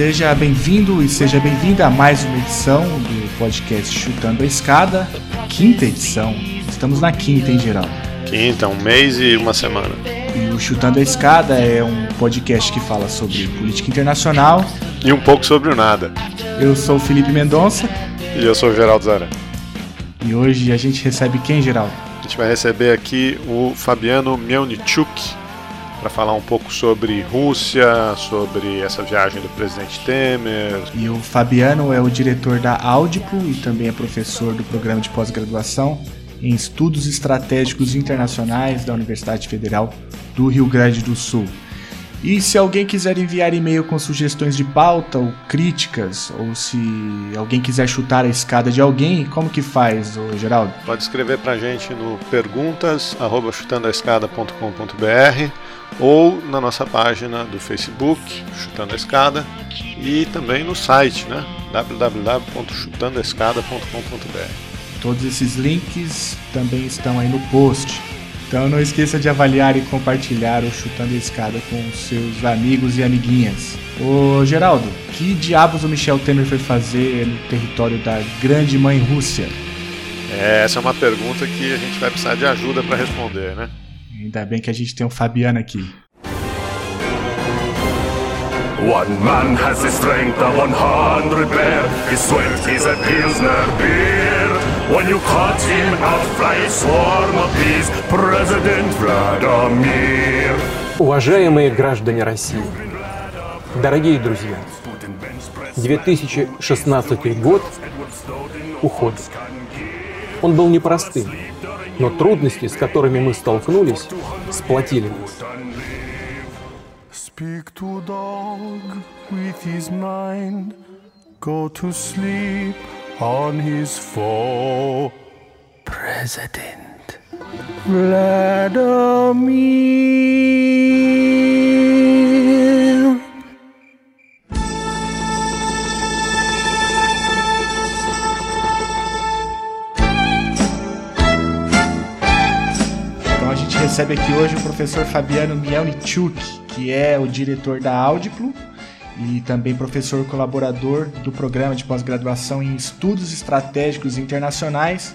Seja bem-vindo e seja bem-vinda a mais uma edição do podcast Chutando a Escada, quinta edição. Estamos na quinta em geral. Quinta, um mês e uma semana. E o Chutando a Escada é um podcast que fala sobre política internacional. E um pouco sobre o nada. Eu sou o Felipe Mendonça. E eu sou o Geraldo Zara. E hoje a gente recebe quem, Geraldo? A gente vai receber aqui o Fabiano Melnichuk para falar um pouco sobre Rússia, sobre essa viagem do presidente Temer. E o Fabiano é o diretor da Audiplo e também é professor do programa de pós-graduação em Estudos Estratégicos Internacionais da Universidade Federal do Rio Grande do Sul. E se alguém quiser enviar e-mail com sugestões de pauta ou críticas, ou se alguém quiser chutar a escada de alguém, como que faz, ô Geraldo? Pode escrever pra gente no perguntas@chutandoaescada.com.br ou na nossa página do Facebook, Chutando a Escada, e também no site, né? www.chutandoaescada.com.br. Todos esses links também estão aí no post. Então não esqueça de avaliar e compartilhar o Chutando a Escada com seus amigos e amiguinhas. Ô Geraldo, que diabos o Michel Temer foi fazer no território da grande mãe Rússia? É, essa é uma pergunta que a gente vai precisar de ajuda para responder, né? Ainda bem que a gente tem o Fabiano aqui. One man has the strength of 100 bear. His sweat is a Pilsner beer. When you cut him out, fly a swarm of bees. President Vladimir. Уважаемые граждане России, дорогие друзья, 2016 год уходит. Он был непростым, но трудности, с которыми мы столкнулись, сплотили нас. Speak to dog with his mind. Go to sleep on his foe. President Vladimir. Recebe aqui hoje o professor Fabiano Mielnichuk, que é o diretor da Audiplo e também professor colaborador do programa de pós-graduação em Estudos Estratégicos Internacionais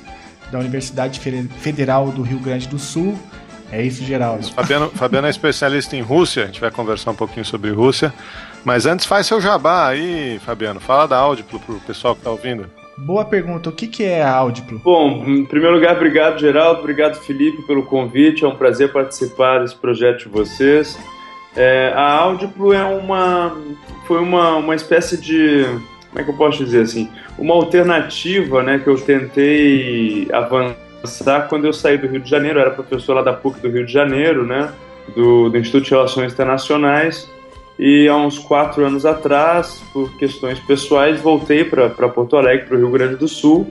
da Universidade Fe- Federal do Rio Grande do Sul. É isso, Geraldo. Fabiano, Fabiano é especialista em Rússia, a gente vai conversar um pouquinho sobre Rússia. Mas antes faz seu jabá aí, Fabiano. Fala da Audiplo pro pessoal que tá ouvindo. Boa pergunta. O que, que é a Audiplo? Bom, em primeiro lugar, obrigado, Geraldo. Obrigado, Felipe, pelo convite. É um prazer participar desse projeto de vocês. É, a Audiplo é uma, foi uma, uma espécie de, como é que eu posso dizer assim, uma alternativa, né, que eu tentei avançar quando eu saí do Rio de Janeiro. Eu era professor lá da PUC do Rio de Janeiro, né, do, do Instituto de Relações Internacionais. E há uns quatro anos atrás, por questões pessoais, voltei para Porto Alegre, para o Rio Grande do Sul.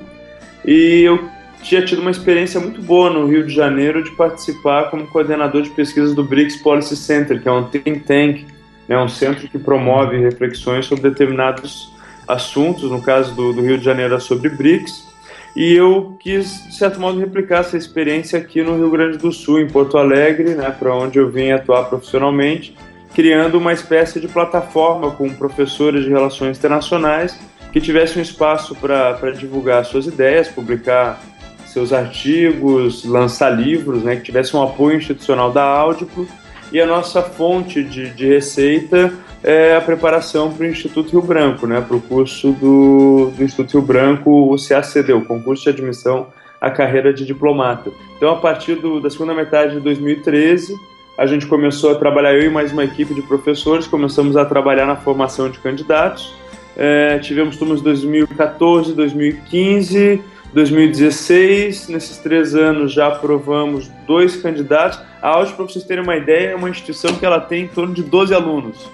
E eu tinha tido uma experiência muito boa no Rio de Janeiro de participar como coordenador de pesquisas do BRICS Policy Center, que é um think tank, né, um centro que promove reflexões sobre determinados assuntos, no caso do, do Rio de Janeiro é sobre BRICS. E eu quis, de certo modo, replicar essa experiência aqui no Rio Grande do Sul, em Porto Alegre, né, para onde eu vim atuar profissionalmente, criando uma espécie de plataforma com professores de relações internacionais que tivesse um espaço para divulgar suas ideias, publicar seus artigos, lançar livros, né, que tivesse um apoio institucional da Audiplo. E a nossa fonte de, de receita é a preparação para o Instituto Rio Branco, né, para o curso do, do Instituto Rio Branco, o CACD, o concurso de admissão à carreira de diplomata. Então, a partir do, da segunda metade de 2013, a gente começou a trabalhar, eu e mais uma equipe de professores, começamos a trabalhar na formação de candidatos. É, tivemos turmas 2014, 2015, 2016, nesses três anos já aprovamos dois candidatos. A Audi, para vocês terem uma ideia, é uma instituição que ela tem em torno de 12 alunos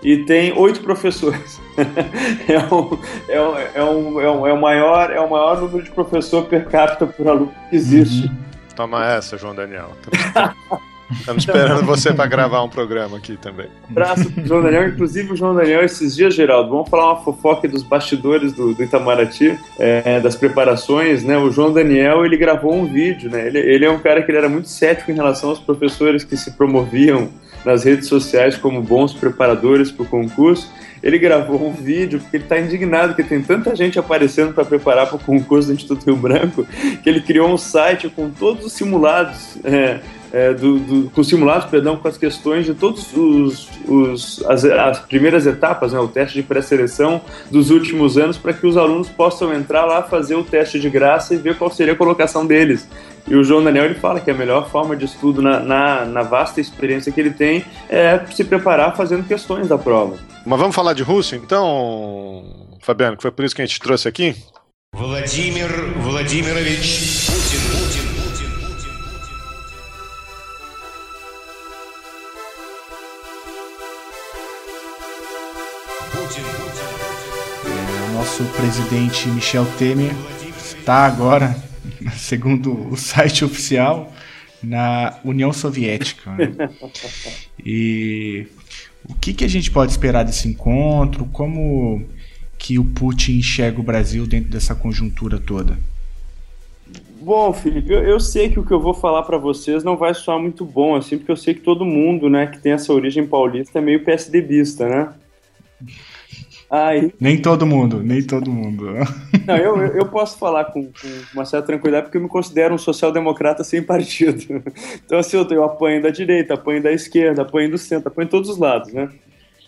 e tem oito professores. é, um, é, um, é, um, é, um, é, o maior, é o maior número de professor per capita por aluno que existe. Uhum. Toma essa, João Daniel. Estamos esperando você para gravar um programa aqui também. Abraço pro João Daniel. Inclusive, o João Daniel, esses dias, Geraldo, vamos falar uma fofoca dos bastidores do, do Itamaraty, é, das preparações, né? O João Daniel, ele gravou um vídeo, né? Ele, ele é um cara que ele era muito cético em relação aos professores que se promoviam nas redes sociais como bons preparadores para o concurso. Ele gravou um vídeo porque ele está indignado que tem tanta gente aparecendo para preparar para o concurso do Instituto Rio Branco que ele criou um site com todos os simulados é, é, do, do, com simulados, perdão, com as questões de todos os, os as, as, primeiras etapas, né, o teste de pré-seleção dos últimos anos, para que os alunos possam entrar lá, fazer o teste de graça e ver qual seria a colocação deles. E o João Daniel ele fala que a melhor forma de estudo na, na, na vasta experiência que ele tem é se preparar fazendo questões da prova. Mas vamos falar de Rússia, então, Fabiano, que foi por isso que a gente trouxe aqui? Vladimir Vladimirovich Putin. Nosso presidente Michel Temer está agora, segundo o site oficial, na União Soviética. Né? E o que, que a gente pode esperar desse encontro? Como que o Putin enxerga o Brasil dentro dessa conjuntura toda? Bom, Felipe, eu, eu sei que o que eu vou falar para vocês não vai soar muito bom, assim, porque eu sei que todo mundo, né, que tem essa origem paulista é meio PSDBista, né? Nem todo mundo, nem todo mundo. Não, eu, eu posso falar com, com uma certa tranquilidade porque eu me considero um social-democrata sem partido. Então, assim, eu, eu apanho da direita, apanho da esquerda, apanho do centro, apanho de todos os lados, né?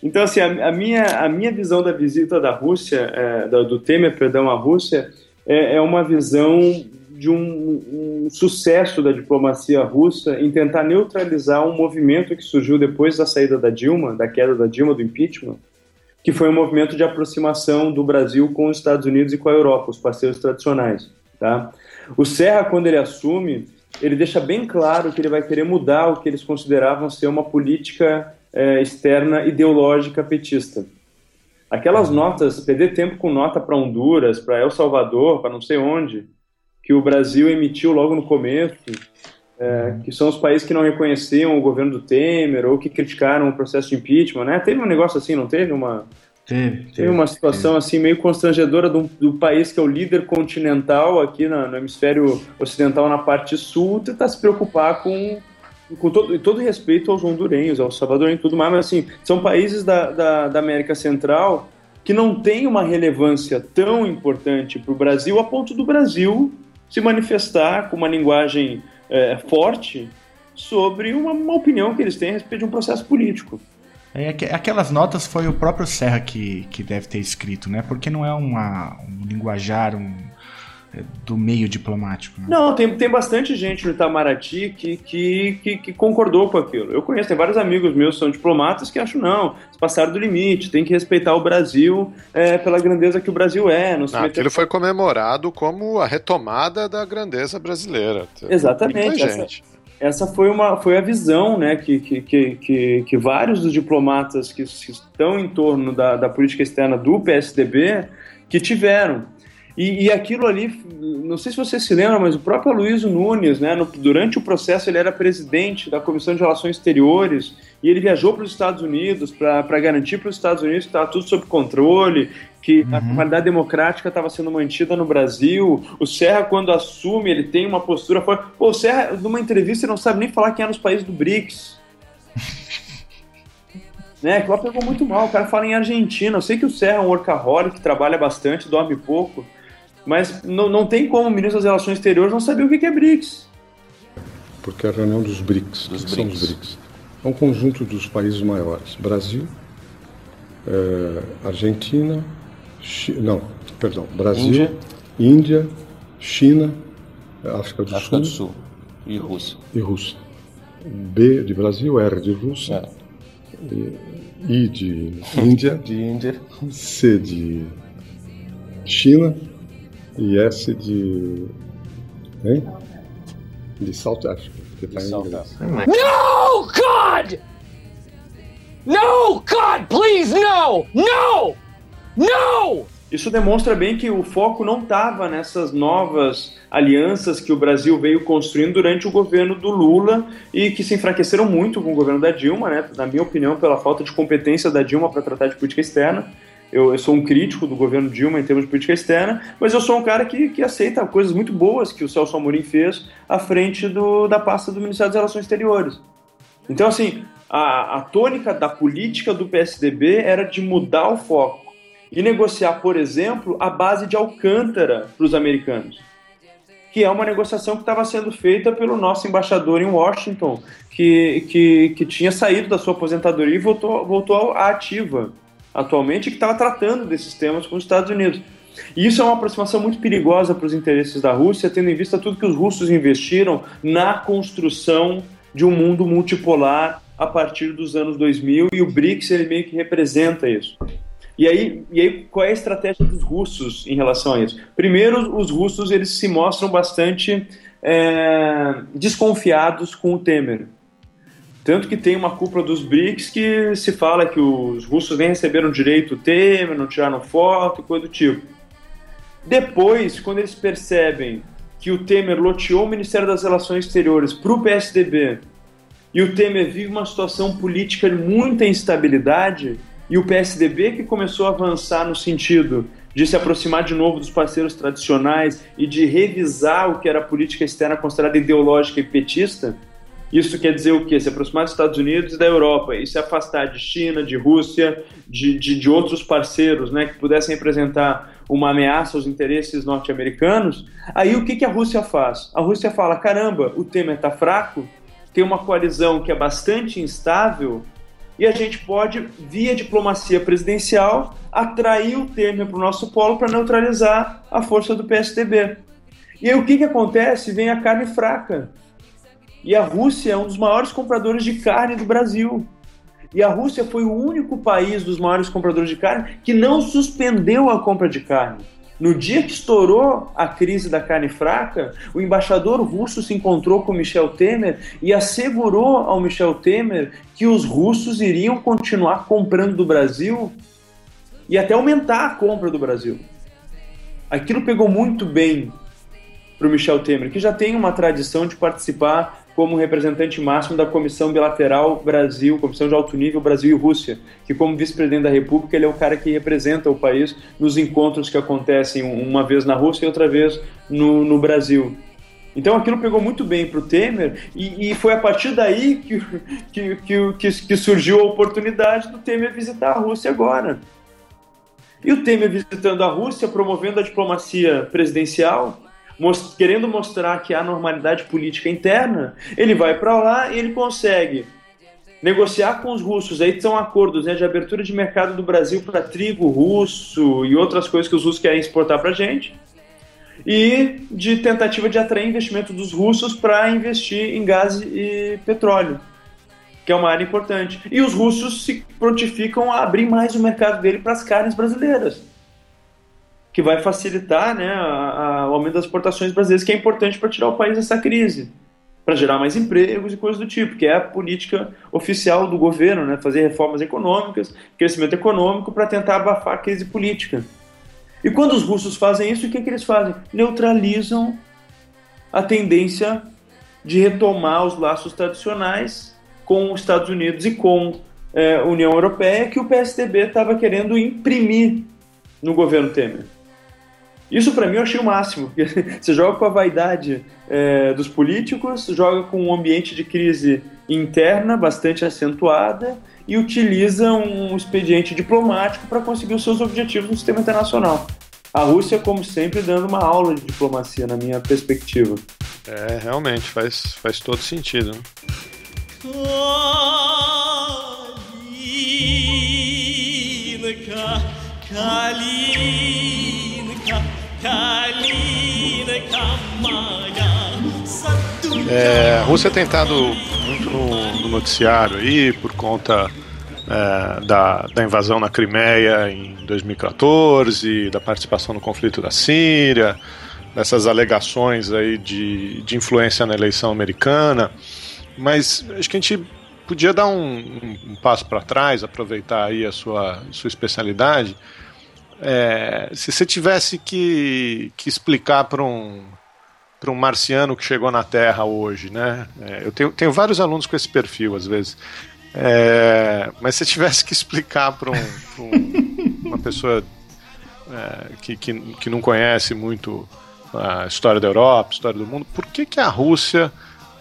Então, assim, a, a minha, a minha visão da visita da Rússia, é, do, do Temer, perdão, à Rússia, é, é uma visão de um, um, sucesso da diplomacia russa em tentar neutralizar um movimento que surgiu depois da saída da Dilma, da queda da Dilma, do impeachment, que foi um movimento de aproximação do Brasil com os Estados Unidos e com a Europa, os parceiros tradicionais. Tá? O Serra, quando ele assume, ele deixa bem claro que ele vai querer mudar o que eles consideravam ser uma política é, externa ideológica petista. Aquelas notas, perder tempo com nota para Honduras, para El Salvador, para não sei onde, que o Brasil emitiu logo no começo, é, que são os países que não reconheciam o governo do Temer ou que criticaram o processo de impeachment, né? Teve um negócio assim, não teve uma teve, teve, teve uma situação teve. assim meio constrangedora do, do, país que é o líder continental aqui na, no hemisfério ocidental na parte sul tentar se preocupar com com todo, todo respeito aos hondurenhos, aos salvadorenhos e tudo mais, mas assim, são países da, da, da América Central que não têm uma relevância tão importante para o Brasil a ponto do Brasil se manifestar com uma linguagem é, forte sobre uma, uma, opinião que eles têm a respeito de um processo político. É, aquelas notas foi o próprio Serra que, que deve ter escrito, né? Porque não é uma, um linguajar, um, do meio diplomático. Né? Não, tem, tem bastante gente no Itamaraty que, que, que, que, concordou com aquilo. Eu conheço, tem vários amigos meus que são diplomatas que acham, não, passaram do limite, tem que respeitar o Brasil é, pela grandeza que o Brasil é. Não não, aquilo foi comemorado como a retomada da grandeza brasileira. Exatamente. Essa, essa foi, uma, foi a visão né, que, que, que, que, vários dos diplomatas que estão em torno da, da política externa do PSDB que tiveram. E, e, aquilo ali, não sei se você se lembra, mas o próprio Aloysio Nunes, né, no, durante o processo, ele era presidente da Comissão de Relações Exteriores e ele viajou para os Estados Unidos para garantir para os Estados Unidos que estava tudo sob controle, que uhum. a qualidade democrática estava sendo mantida no Brasil. O Serra, quando assume, ele tem uma postura forte. Pô, o Serra, numa entrevista, ele não sabe nem falar quem é nos países do BRICS. né, que lá pegou muito mal. O cara fala em Argentina. Eu sei que o Serra é um workaholic, trabalha bastante, dorme pouco. Mas não, não tem como o ministro das Relações Exteriores não saber o que é BRICS. Porque é a reunião dos BRICS. Dos BRICS. são os BRICS? É um conjunto dos países maiores. Brasil, é, Argentina, não, perdão, Brasil, Índia, Índia China, África do África Sul, do Sul e Rússia. E Rússia. B de Brasil, R de Rússia, é. I de Índia, de Índia, C de China e S de. Hein? De South Africa, que tá em inglês. No, God! No, God, please, no! No! No! Isso demonstra bem que o foco não estava nessas novas alianças que o Brasil veio construindo durante o governo do Lula e que se enfraqueceram muito com o governo da Dilma, né? Na minha opinião, pela falta de competência da Dilma para tratar de política externa. Eu, eu, sou um crítico do governo Dilma em termos de política externa, mas eu sou um cara que, que aceita coisas muito boas que o Celso Amorim fez à frente do, da pasta do Ministério das Relações Exteriores. Então, assim, a, a tônica da política do PSDB era de mudar o foco e negociar, por exemplo, a base de Alcântara para os americanos que é uma negociação que estava sendo feita pelo nosso embaixador em Washington, que, que, que tinha saído da sua aposentadoria e voltou, voltou à ativa atualmente, que estava tratando desses temas com os Estados Unidos. E isso é uma aproximação muito perigosa para os interesses da Rússia, tendo em vista tudo que os russos investiram na construção de um mundo multipolar a partir dos anos 2000 e o BRICS ele meio que representa isso. E aí, e aí, qual é a estratégia dos russos em relação a isso? Primeiro, os russos eles se mostram bastante é, desconfiados com o Temer. Tanto que tem uma cúpula dos BRICS que se fala que os russos nem receberam direito o Temer, não tiraram foto, coisa do tipo. Depois, quando eles percebem que o Temer loteou o Ministério das Relações Exteriores para o PSDB e o Temer vive uma situação política de muita instabilidade, e o PSDB que começou a avançar no sentido de se aproximar de novo dos parceiros tradicionais e de revisar o que era a política externa considerada ideológica e petista, isso quer dizer o quê? Se aproximar dos Estados Unidos e da Europa e se afastar de China, de Rússia, de, de, de outros parceiros né, que pudessem representar uma ameaça aos interesses norte-americanos, aí o que, que a Rússia faz? A Rússia fala: caramba, o Temer está fraco, tem uma coalizão que é bastante instável, e a gente pode, via diplomacia presidencial, atrair o Temer para o nosso polo para neutralizar a força do PSDB. E aí o que, que acontece? Vem a carne fraca. E a Rússia é um dos maiores compradores de carne do Brasil. E a Rússia foi o único país dos maiores compradores de carne que não suspendeu a compra de carne. No dia que estourou a crise da carne fraca, o embaixador russo se encontrou com Michel Temer e assegurou ao Michel Temer que os russos iriam continuar comprando do Brasil e até aumentar a compra do Brasil. Aquilo pegou muito bem para o Michel Temer, que já tem uma tradição de participar como representante máximo da Comissão Bilateral Brasil, Comissão de Alto Nível Brasil e Rússia, que como vice-presidente da República ele é o cara que representa o país nos encontros que acontecem uma vez na Rússia e outra vez no, no Brasil. Então aquilo pegou muito bem para o Temer e, e, foi a partir daí que, que, que, que, surgiu a oportunidade do Temer visitar a Rússia agora. E o Temer visitando a Rússia, promovendo a diplomacia presidencial, most querendo mostrar que há normalidade política interna, ele vai para lá e ele consegue negociar com os russos. Aí são acordos né, de abertura de mercado do Brasil para trigo russo e outras coisas que os russos querem exportar para a gente. E de tentativa de atrair investimento dos russos para investir em gás e petróleo, que é uma área importante. E os russos se prontificam a abrir mais o mercado dele para as carnes brasileiras que vai facilitar né, a, a, o aumento das exportações brasileiras, que é importante para tirar o país dessa crise, para gerar mais empregos e coisas do tipo, que é a política oficial do governo, né, fazer reformas econômicas, crescimento econômico para tentar abafar a crise política. E quando os russos fazem isso, o que, que eles fazem? Neutralizam a tendência de retomar os laços tradicionais com os Estados Unidos e com é, a União Europeia que o PSDB estava querendo imprimir no governo Temer. Isso para mim eu achei o máximo. Você joga com a vaidade é, dos políticos, joga com um ambiente de crise interna bastante acentuada e utiliza um expediente diplomático para conseguir os seus objetivos no sistema internacional. A Rússia, como sempre, dando uma aula de diplomacia, na minha perspectiva. É, realmente, faz, faz todo sentido. Né? É, a Rússia tem estado muito no, no, noticiário aí por conta é, da, da invasão na Crimeia em 2014, da participação no conflito da Síria, dessas alegações aí de, de influência na eleição americana. Mas acho que a gente podia dar um, um, um passo para trás, aproveitar aí a sua, sua especialidade. É, se você tivesse que, que explicar para um, para um marciano que chegou na Terra hoje, né? É, eu tenho, tenho vários alunos com esse perfil, às vezes. É, mas se tivesse que explicar para um, um, uma pessoa é, que, que, que, não conhece muito a história da Europa, a história do mundo, por que, que a Rússia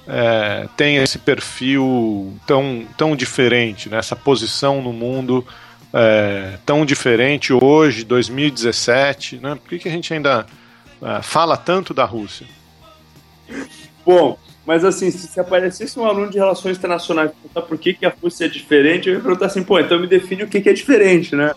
é, tem esse perfil tão, tão diferente, né? essa posição no mundo é, tão diferente hoje, 2017? Né? Por que, que a gente ainda é, fala tanto da Rússia? Bom, mas assim, se, se aparecesse um aluno de relações internacionais perguntar por que, que a Rússia é diferente, eu ia perguntar assim, pô, então me define o que, que é diferente, né?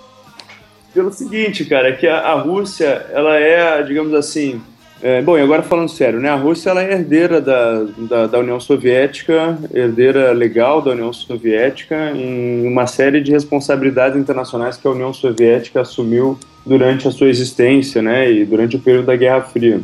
Pelo seguinte, cara, que a, a Rússia, ela é, digamos assim, é, bom, e agora falando sério, né? A Rússia ela é herdeira da, da, da, União Soviética, herdeira legal da União Soviética, em uma série de responsabilidades internacionais que a União Soviética assumiu durante a sua existência, né? E durante o período da Guerra Fria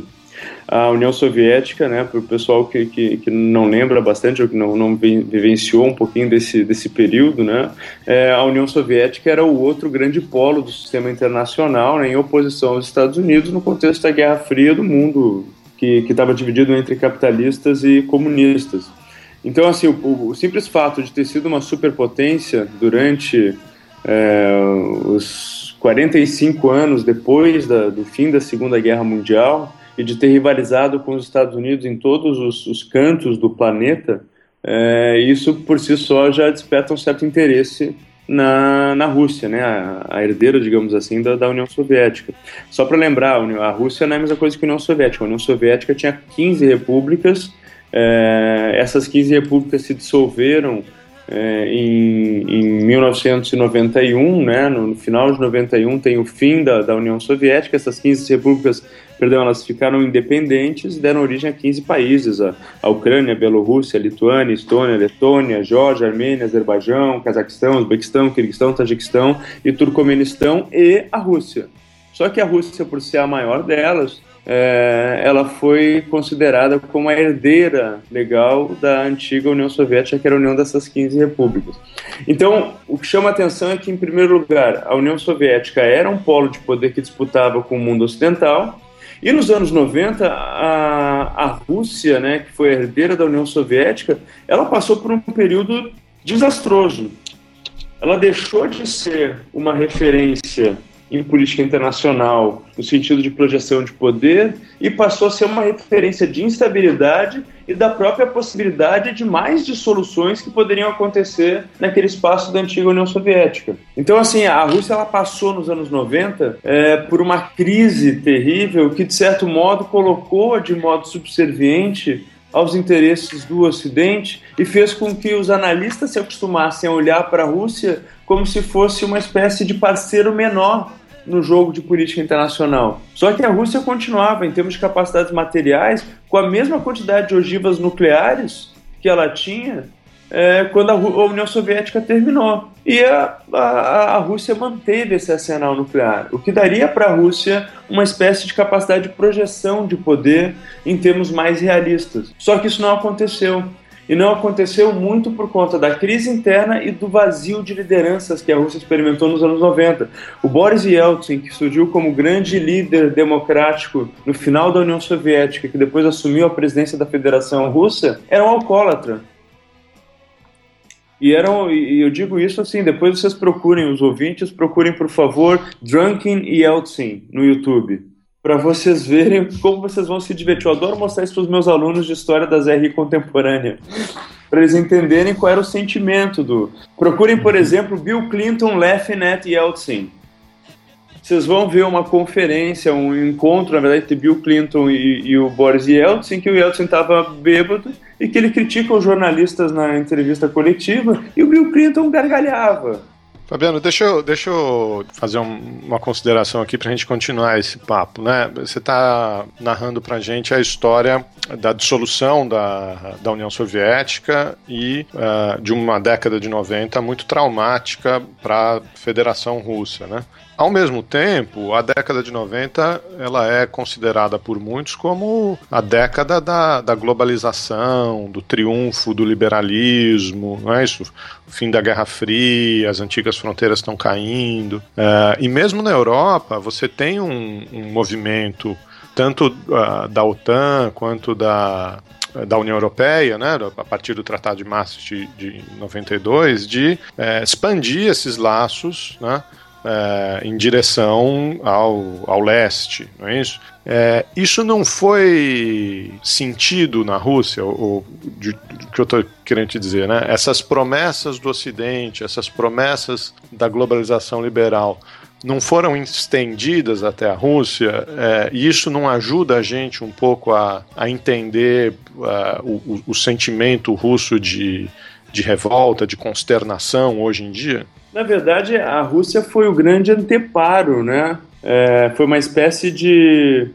a União Soviética, né, para o pessoal que, que, que, não lembra bastante ou que não, não vivenciou um pouquinho desse, desse período, né, é, a União Soviética era o outro grande polo do sistema internacional, né, em oposição aos Estados Unidos no contexto da Guerra Fria do mundo, que estava dividido entre capitalistas e comunistas. Então, assim, o, o, simples fato de ter sido uma superpotência durante é, os 45 anos depois da, do fim da Segunda Guerra Mundial e de ter rivalizado com os Estados Unidos em todos os, os cantos do planeta, é, isso por si só já desperta um certo interesse na, na Rússia, né, a, a herdeira, digamos assim, da, da União Soviética. Só para lembrar, a Rússia não é a mesma coisa que a União Soviética. A União Soviética tinha 15 repúblicas, é, essas 15 repúblicas se dissolveram é, em, em 1991, né, no, no, final de 91 tem o fim da, da União Soviética, essas 15 repúblicas perdão, elas ficaram independentes e deram origem a 15 países: a, a Ucrânia, a Bielorrússia, a Lituânia, a Estônia, a Letônia, a Geórgia, Armênia, Azerbaijão, Cazaquistão, Uzbequistão, Kirguistão, Tajiquistão e Turcomenistão e a Rússia. Só que a Rússia, por ser a maior delas, é, ela foi considerada como a herdeira legal da antiga União Soviética, que era a união dessas 15 repúblicas. Então, o que chama atenção é que, em primeiro lugar, a União Soviética era um polo de poder que disputava com o mundo ocidental, e nos anos 90, a, a Rússia, né, que foi herdeira da União Soviética, ela passou por um período desastroso. Ela deixou de ser uma referência em política internacional, no sentido de projeção de poder, e passou a ser uma referência de instabilidade e da própria possibilidade de mais dissoluções que poderiam acontecer naquele espaço da antiga União Soviética. Então, assim, a Rússia ela passou nos anos 90 é, por uma crise terrível que, de certo modo, colocou de modo subserviente aos interesses do Ocidente e fez com que os analistas se acostumassem a olhar para a Rússia como se fosse uma espécie de parceiro menor no jogo de política internacional. Só que a Rússia continuava, em termos de capacidades materiais, com a mesma quantidade de ogivas nucleares que ela tinha é, quando a, a, União Soviética terminou. E a, a, a, Rússia manteve esse arsenal nuclear, o que daria para a Rússia uma espécie de capacidade de projeção de poder em termos mais realistas. Só que isso não aconteceu. E não aconteceu muito por conta da crise interna e do vazio de lideranças que a Rússia experimentou nos anos 90. O Boris Yeltsin, que surgiu como grande líder democrático no final da União Soviética, que depois assumiu a presidência da Federação Russa, era um alcoólatra. E eram, e eu digo isso assim, depois vocês procurem, os ouvintes, procurem por favor Drunken Yeltsin no YouTube para vocês verem como vocês vão se divertir. Eu adoro mostrar isso para os meus alunos de história das RI contemporânea, para eles entenderem qual era o sentimento do. Procurem, por exemplo, Bill Clinton laughing at Yeltsin. Vocês vão ver uma conferência, um encontro, na verdade, entre Bill Clinton e, e o Boris Yeltsin, que o Yeltsin estava bêbado e que ele critica os jornalistas na entrevista coletiva e o Bill Clinton gargalhava. Fabiano, deixa eu, deixa eu fazer um, uma consideração aqui para a gente continuar esse papo. Né? Você está narrando para a gente a história da dissolução da, da União Soviética e uh, de uma década de 90 muito traumática para a Federação Russa. Né? Ao mesmo tempo, a década de 90 ela é considerada por muitos como a década da, da globalização, do triunfo do liberalismo, não é isso? O fim da Guerra Fria, as antigas fronteiras estão caindo. É, e mesmo na Europa, você tem um, um movimento tanto uh, da OTAN quanto da, da União Europeia, né, a partir do Tratado de Maastricht de, de 92, de é, expandir esses laços, né, é, em direção ao, ao leste, não é isso? É, isso não foi sentido na Rússia, o que eu estou querendo te dizer, né? Essas promessas do Ocidente, essas promessas da globalização liberal não foram estendidas até a Rússia, é, e isso não ajuda a gente um pouco a, a entender o, o sentimento russo de, de revolta, de consternação hoje em dia? Na verdade, a Rússia foi o grande anteparo, né? É, foi uma espécie de,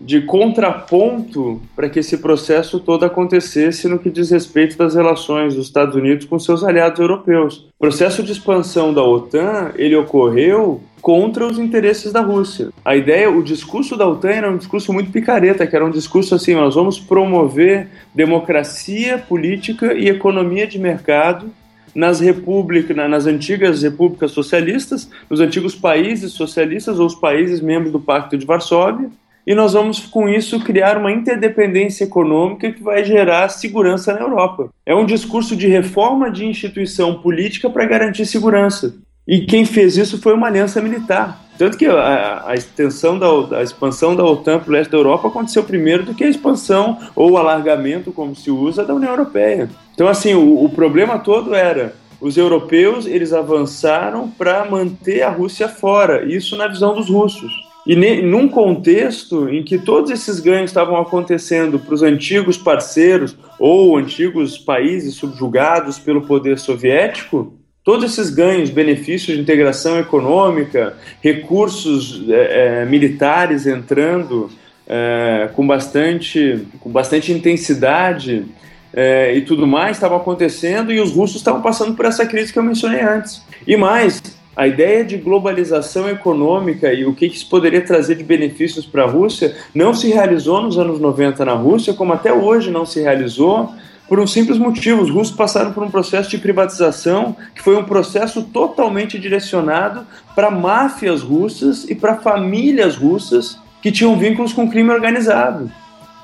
de contraponto para que esse processo todo acontecesse no que diz respeito das relações dos Estados Unidos com seus aliados europeus. O processo de expansão da OTAN ele ocorreu contra os interesses da Rússia. A ideia, o discurso da OTAN era um discurso muito picareta, que era um discurso assim, nós vamos promover democracia, política e economia de mercado nas repúblicas, nas antigas repúblicas socialistas, nos antigos países socialistas ou os países membros do Pacto de Varsóvia, e nós vamos com isso criar uma interdependência econômica que vai gerar segurança na Europa. É um discurso de reforma de instituição política para garantir segurança. E quem fez isso foi uma aliança militar. Tanto que a, a extensão da a expansão da OTAN para o leste da Europa aconteceu primeiro do que a expansão ou alargamento, como se usa, da União Europeia. Então, assim, o, o problema todo era os europeus eles avançaram para manter a Rússia fora, isso na visão dos russos. E ne, num contexto em que todos esses ganhos estavam acontecendo para os antigos parceiros ou antigos países subjugados pelo poder soviético, Todos esses ganhos, benefícios de integração econômica, recursos é, é, militares entrando é, com, bastante, com bastante intensidade é, e tudo mais estavam acontecendo e os russos estavam passando por essa crise que eu mencionei antes. E mais, a ideia de globalização econômica e o que isso poderia trazer de benefícios para a Rússia não se realizou nos anos 90 na Rússia, como até hoje não se realizou por um simples motivo: os russos passaram por um processo de privatização que foi um processo totalmente direcionado para máfias russas e para famílias russas que tinham vínculos com crime organizado.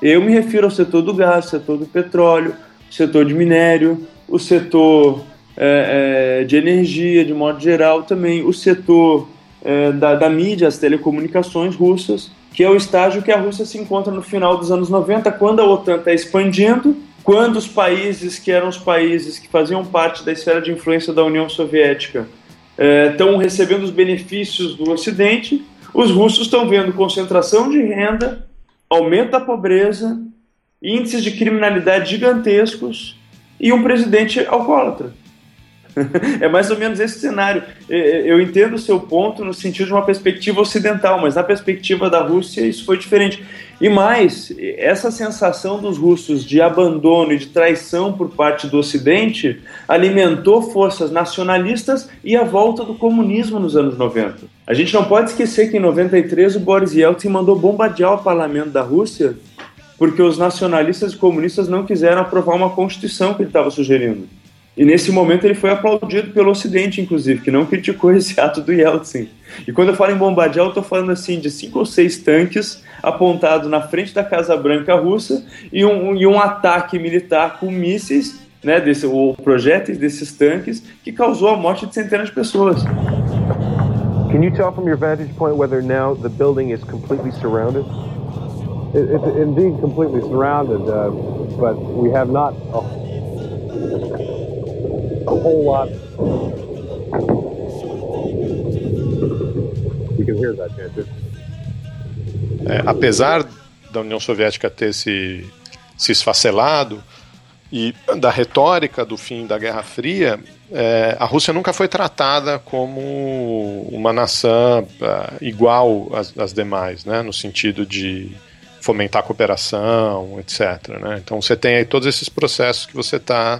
Eu me refiro ao setor do gás, setor do petróleo, setor de minério, o setor é, é, de energia, de modo geral, também o setor é, da, da mídia, as telecomunicações russas, que é o estágio que a Rússia se encontra no final dos anos 90, quando a OTAN está expandindo quando os países que eram os países que faziam parte da esfera de influência da União Soviética estão é, recebendo os benefícios do Ocidente, os russos estão vendo concentração de renda, aumento da pobreza, índices de criminalidade gigantescos e um presidente alcoólatra. é mais ou menos esse cenário. Eu entendo o seu ponto no sentido de uma perspectiva ocidental, mas na perspectiva da Rússia isso foi diferente. E mais, essa sensação dos russos de abandono e de traição por parte do Ocidente alimentou forças nacionalistas e a volta do comunismo nos anos 90. A gente não pode esquecer que em 93 o Boris Yeltsin mandou bombardear o parlamento da Rússia porque os nacionalistas e comunistas não quiseram aprovar uma constituição que ele estava sugerindo. E nesse momento ele foi aplaudido pelo Ocidente, inclusive, que não criticou esse ato do Yeltsin. E quando eu falo em bombardear, eu estou falando assim de cinco ou seis tanques apontados na frente da Casa Branca russa e um, e um ataque militar com mísseis, né, desse, ou projéteis desses tanques, que causou a morte de centenas de pessoas. Can you tell from your vantage point whether now the building is completely surrounded? It, it's indeed completely surrounded, uh, but we have not whole lot. You can hear that, can't you? É, apesar da União Soviética ter se, se esfacelado, e da retórica do fim da Guerra Fria, é, a Rússia nunca foi tratada como uma nação uh, igual às, às, demais, né, no sentido de fomentar a cooperação, etc. Né? Então você tem aí todos esses processos que você está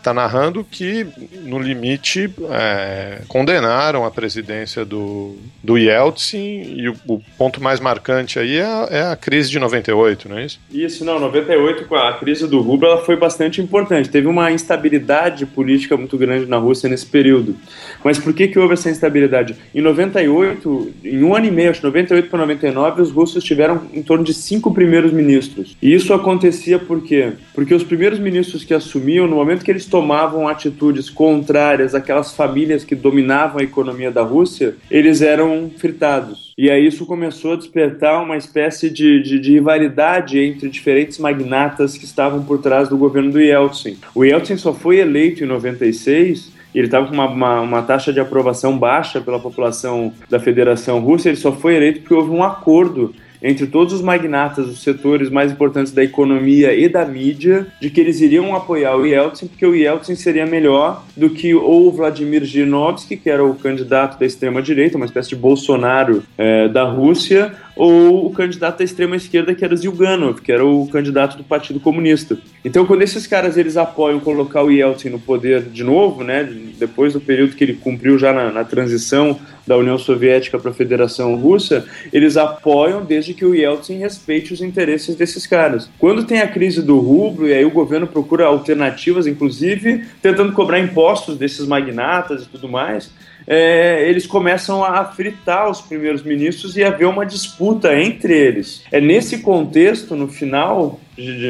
está narrando que, no limite, é, condenaram a presidência do, do Yeltsin e o, o ponto mais marcante aí é a, é a, crise de 98, não é isso? Isso, não, 98, com a crise do rublo, ela foi bastante importante. Teve uma instabilidade política muito grande na Rússia nesse período. Mas por que, que houve essa instabilidade? Em 98, em um ano e meio, acho 98 para 99, os russos tiveram em torno de cinco primeiros ministros. E isso acontecia por quê? Porque os primeiros ministros que assumiam, no momento que eles tomavam atitudes contrárias àquelas famílias que dominavam a economia da Rússia, eles eram fritados. E aí isso começou a despertar uma espécie de, de, de, rivalidade entre diferentes magnatas que estavam por trás do governo do Yeltsin. O Yeltsin só foi eleito em 96 ele estava com uma, uma, uma, taxa de aprovação baixa pela população da Federação Russa, ele só foi eleito porque houve um acordo entre todos os magnatas dos setores mais importantes da economia e da mídia de que eles iriam apoiar o Yeltsin porque o Yeltsin seria melhor do que ou o Vladimir Zhirinovsky, que era o candidato da extrema-direita, uma espécie de Bolsonaro é, da Rússia, ou o candidato da extrema esquerda que era Zyuganov, que era o candidato do Partido Comunista. Então, quando esses caras eles apoiam colocar o Yeltsin no poder de novo, né, depois do período que ele cumpriu já na, na transição da União Soviética para a Federação Russa, eles apoiam desde que o Yeltsin respeite os interesses desses caras. Quando tem a crise do rublo e aí o governo procura alternativas, inclusive tentando cobrar impostos desses magnatas e tudo mais, é, eles começam a fritar os primeiros ministros e haver uma disputa entre eles. É nesse contexto, no final,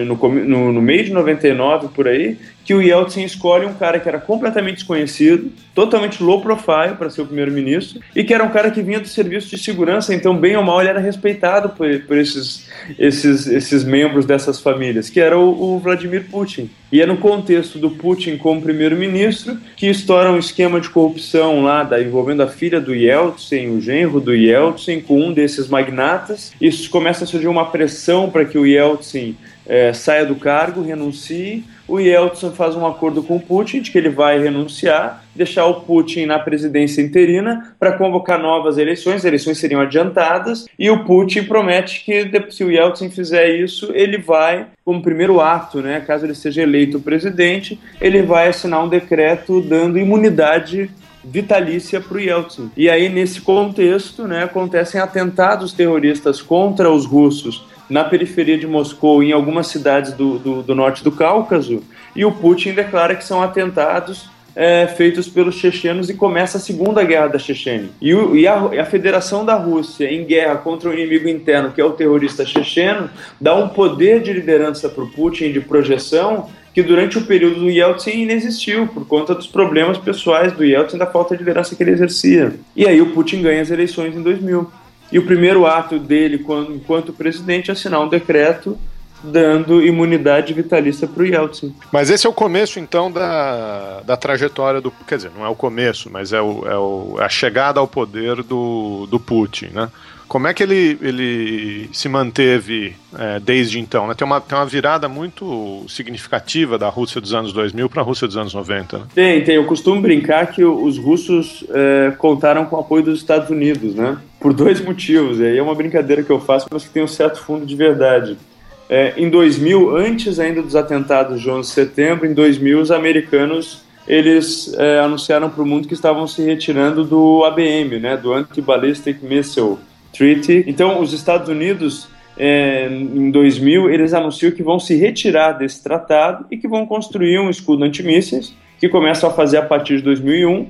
no, no, no meio de 99 por aí, que o Yeltsin escolhe um cara que era completamente desconhecido, totalmente low profile para ser o primeiro-ministro, e que era um cara que vinha do serviço de segurança, então, bem ou mal, ele era respeitado por, por esses, esses, esses membros dessas famílias, que era o, o Vladimir Putin. E é no contexto do Putin como primeiro-ministro que estoura um esquema de corrupção lá, da, envolvendo a filha do Yeltsin, o genro do Yeltsin, com um desses magnatas. Isso começa a surgir uma pressão para que o Yeltsin é, saia do cargo, renuncie. O Yeltsin faz um acordo com o Putin de que ele vai renunciar, deixar o Putin na presidência interina para convocar novas eleições. As eleições seriam adiantadas e o Putin promete que se o Yeltsin fizer isso, ele vai, como primeiro ato, né, caso ele seja eleito presidente, ele vai assinar um decreto dando imunidade vitalícia para o Yeltsin. E aí, nesse contexto, né, acontecem atentados terroristas contra os russos na periferia de Moscou, em algumas cidades do, do, do norte do Cáucaso, e o Putin declara que são atentados é, feitos pelos chechenos e começa a Segunda Guerra da Chechênia. E, o, e, a, a, Federação da Rússia, em guerra contra o inimigo interno, que é o terrorista checheno, dá um poder de liderança para o Putin, de projeção, que durante o período do Yeltsin inexistiu, por conta dos problemas pessoais do Yeltsin da falta de liderança que ele exercia. E aí o Putin ganha as eleições em 2000. E o primeiro ato dele, quando, enquanto presidente, é assinar um decreto dando imunidade vitalícia para o Yeltsin. Mas esse é o começo, então, da, da trajetória do. Quer dizer, não é o começo, mas é, o, é o, a chegada ao poder do, do Putin, né? Como é que ele, ele se manteve é, desde então? Né? Tem, uma, tem uma virada muito significativa da Rússia dos anos 2000 para a Rússia dos anos 90. Né? Tem, tem. Eu costumo brincar que os russos é, contaram com o apoio dos Estados Unidos, né? Por dois motivos. E aí é uma brincadeira que eu faço, mas que tem um certo fundo de verdade. É, em 2000, antes ainda dos atentados de 11 de setembro, em 2000, os americanos eles é, anunciaram para o mundo que estavam se retirando do ABM, né, do Anti-Ballistic Missile Treaty. Então, os Estados Unidos, é, em 2000, eles anunciam que vão se retirar desse tratado e que vão construir um escudo antimísseis, que começam a fazer a partir de 2001.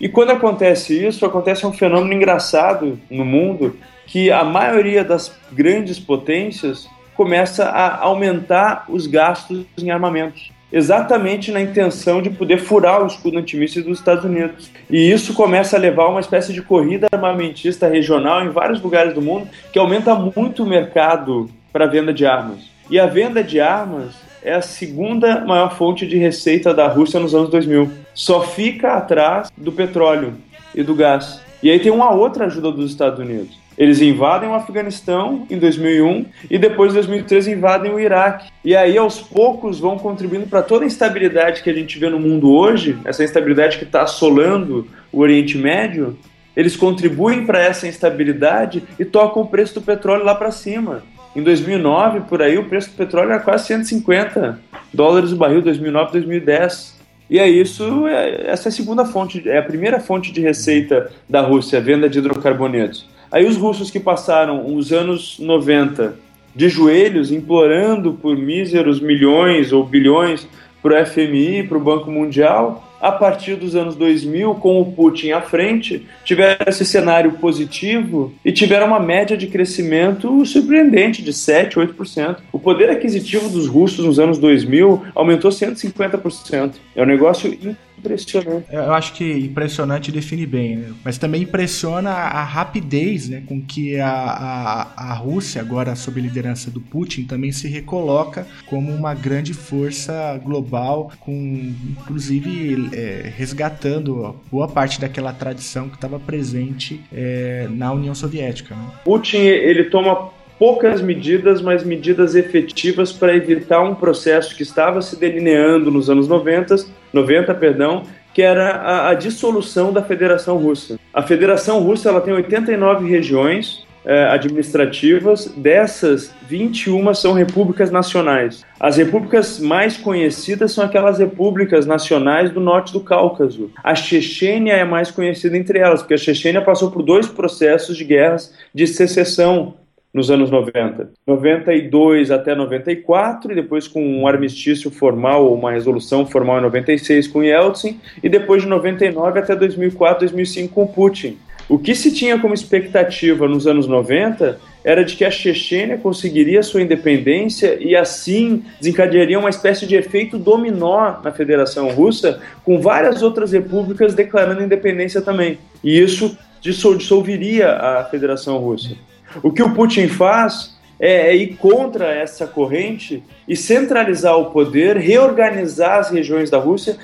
E quando acontece isso, acontece um fenômeno engraçado no mundo, que a maioria das grandes potências começa a aumentar os gastos em armamentos exatamente na intenção de poder furar o escudo antimíssil dos Estados Unidos. E isso começa a levar a uma espécie de corrida armamentista regional em vários lugares do mundo, que aumenta muito o mercado para venda de armas. E a venda de armas é a segunda maior fonte de receita da Rússia nos anos 2000. Só fica atrás do petróleo e do gás. E aí tem uma outra ajuda dos Estados Unidos Eles invadem o Afeganistão em 2001 e depois em 2003 invadem o Iraque. E aí, aos poucos, vão contribuindo para toda a instabilidade que a gente vê no mundo hoje, essa instabilidade que está assolando o Oriente Médio. Eles contribuem para essa instabilidade e tocam o preço do petróleo lá para cima. Em 2009, por aí, o preço do petróleo era quase 150 dólares o barril, 2009, 2010. E é isso, é, essa é a segunda fonte, é a primeira fonte de receita da Rússia, a venda de hidrocarbonetos. Aí os russos que passaram os anos 90 de joelhos, implorando por míseros milhões ou bilhões para o FMI, para o Banco Mundial, a partir dos anos 2000, com o Putin à frente, tiveram esse cenário positivo e tiveram uma média de crescimento surpreendente de 7, 8%. O poder aquisitivo dos russos nos anos 2000 aumentou 150%. É um negócio impressionante. Eu acho que impressionante define bem, né? mas também impressiona a rapidez né, com que a, a, a Rússia, agora sob a liderança do Putin, também se recoloca como uma grande força global, com inclusive é, resgatando boa parte daquela tradição que estava presente é, na União Soviética. Né? Putin ele toma poucas medidas, mas medidas efetivas para evitar um processo que estava se delineando nos anos 90, 90 perdão, que era a, a dissolução da Federação Russa. A Federação Russa ela tem 89 regiões eh, administrativas, dessas 21 são repúblicas nacionais. As repúblicas mais conhecidas são aquelas repúblicas nacionais do norte do Cáucaso. A Chechênia é mais conhecida entre elas, porque a Chechênia passou por dois processos de guerras de secessão nos anos 90. 92 até 94, e depois com um armistício formal, ou uma resolução formal em 96 com Yeltsin, e depois de 99 até 2004, 2005 com Putin. O que se tinha como expectativa nos anos 90 era de que a Chechênia conseguiria sua independência e assim desencadearia uma espécie de efeito dominó na Federação Russa, com várias outras repúblicas declarando independência também. E isso dissolveria a Federação Russa. O que o Putin faz é, é ir contra essa corrente e centralizar o poder, reorganizar as regiões da Rússia.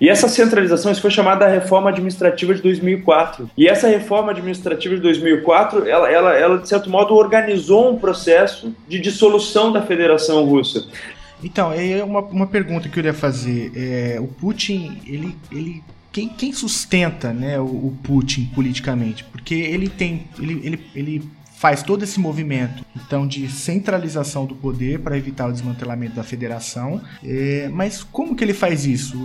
E essa centralização isso foi chamada Reforma Administrativa de 2004. E essa Reforma Administrativa de 2004, ela, ela, ela de certo modo organizou um processo de dissolução da Federação Russa. Então, é uma, uma pergunta que eu ia fazer. É, o Putin, ele, ele quem, quem, sustenta né, o, o, Putin politicamente? Porque ele tem. Ele, ele, ele faz todo esse movimento então de centralização do poder para evitar o desmantelamento da federação. É, mas como que ele faz isso?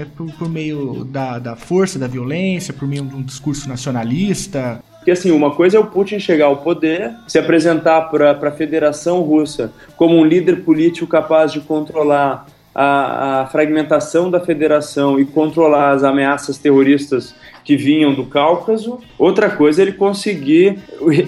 É por, por meio da, da força, da violência, por meio de um discurso nacionalista? Porque assim, uma coisa é o Putin chegar ao poder, se apresentar para a Federação Russa como um líder político capaz de controlar a, a, fragmentação da federação e controlar as ameaças terroristas que vinham do Cáucaso. Outra coisa ele conseguir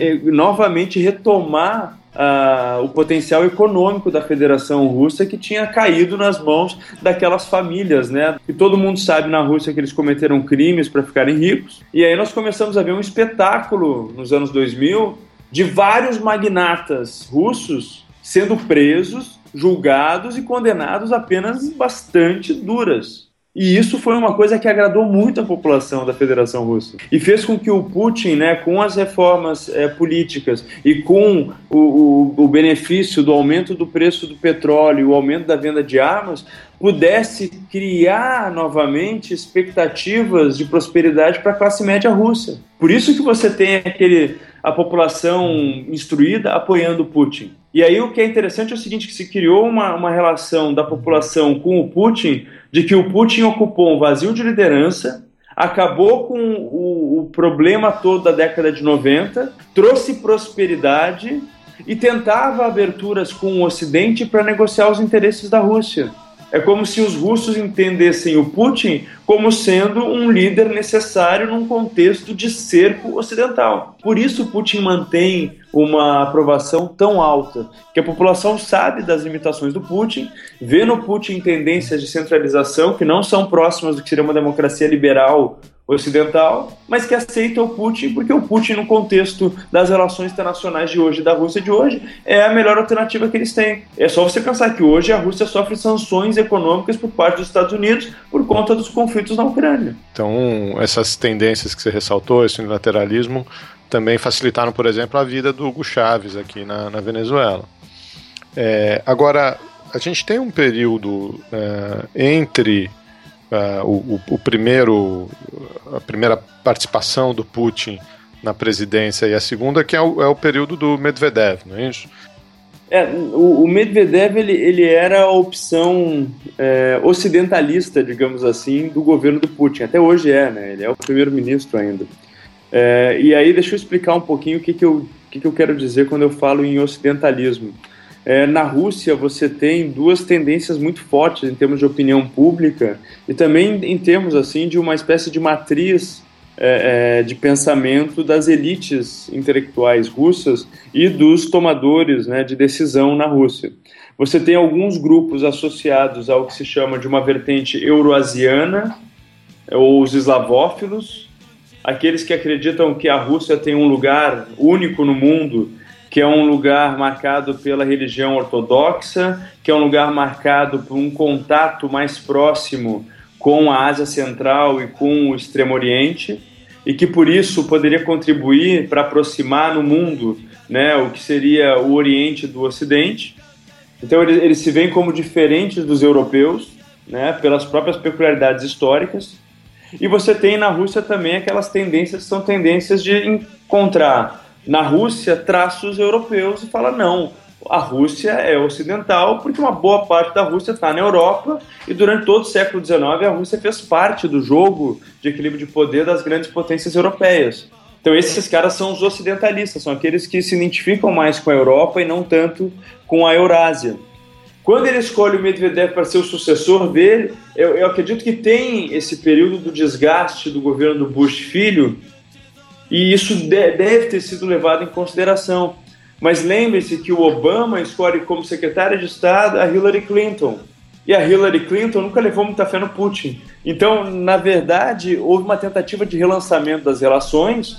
eh, novamente retomar Uh, o potencial econômico da Federação Russa que tinha caído nas mãos daquelas famílias, né? E todo mundo sabe na Rússia que eles cometeram crimes para ficarem ricos. E aí nós começamos a ver um espetáculo nos anos 2000 de vários magnatas russos sendo presos, julgados e condenados a penas bastante duras. E isso foi uma coisa que agradou muito a população da Federação Russa. E fez com que o Putin, né, com as reformas é, políticas e com o, o, o, benefício do aumento do preço do petróleo o aumento da venda de armas, pudesse criar novamente expectativas de prosperidade para a classe média russa. Por isso que você tem aquele, a população instruída apoiando o Putin. E aí o que é interessante é o seguinte, que se criou uma, uma relação da população com o Putin de que o Putin ocupou um vazio de liderança, acabou com o, o problema todo da década de 90, trouxe prosperidade e tentava aberturas com o Ocidente para negociar os interesses da Rússia. É como se os russos entendessem o Putin como sendo um líder necessário num contexto de cerco ocidental. Por isso, Putin mantém uma aprovação tão alta, que a população sabe das limitações do Putin, vê no Putin tendências de centralização que não são próximas do que seria uma democracia liberal ocidental, mas que aceita o Putin porque o Putin, no contexto das relações internacionais de hoje, da Rússia de hoje, é a melhor alternativa que eles têm. É só você pensar que hoje a Rússia sofre sanções econômicas por parte dos Estados Unidos por conta dos conflitos na Ucrânia. Então, essas tendências que você ressaltou, esse unilateralismo, também facilitaram, por exemplo, a vida do Hugo Chávez aqui na, na Venezuela. É, agora, a gente tem um período é, entre é, o, o, primeiro, a primeira participação do Putin na presidência e a segunda, que é o, é o período do Medvedev, não é isso? É, o, o Medvedev ele, ele era a opção é, ocidentalista, digamos assim, do governo do Putin. Até hoje é, né? Ele é o primeiro-ministro ainda. É, e aí, deixa eu explicar um pouquinho o que, que, eu, que, que eu quero dizer quando eu falo em ocidentalismo. É, na Rússia, você tem duas tendências muito fortes em termos de opinião pública e também em termos assim de uma espécie de matriz é, é, de pensamento das elites intelectuais russas e dos tomadores né, de decisão na Rússia. Você tem alguns grupos associados ao que se chama de uma vertente euroasiana, ou os eslavófilos, aqueles que acreditam que a Rússia tem um lugar único no mundo, que é um lugar marcado pela religião ortodoxa, que é um lugar marcado por um contato mais próximo com a Ásia Central e com o Extremo Oriente, e que por isso poderia contribuir para aproximar no mundo né, o que seria o Oriente do Ocidente. Então eles, se veem como diferentes dos europeus, né, pelas próprias peculiaridades históricas. E você tem na Rússia também aquelas tendências que são tendências de encontrar na Rússia traços europeus e fala não, a Rússia é ocidental porque uma boa parte da Rússia está na Europa e durante todo o século XIX a Rússia fez parte do jogo de equilíbrio de poder das grandes potências europeias. Então esses caras são os ocidentalistas, são aqueles que se identificam mais com a Europa e não tanto com a Eurásia. Quando ele escolhe o Medvedev para ser o sucessor dele, eu, eu acredito que tem esse período do desgaste do governo do Bush filho e isso deve ter sido levado em consideração. Mas lembre-se que o Obama escolhe como secretária de Estado a Hillary Clinton. E a Hillary Clinton nunca levou muita fé no Putin. Então, na verdade, houve uma tentativa de relançamento das relações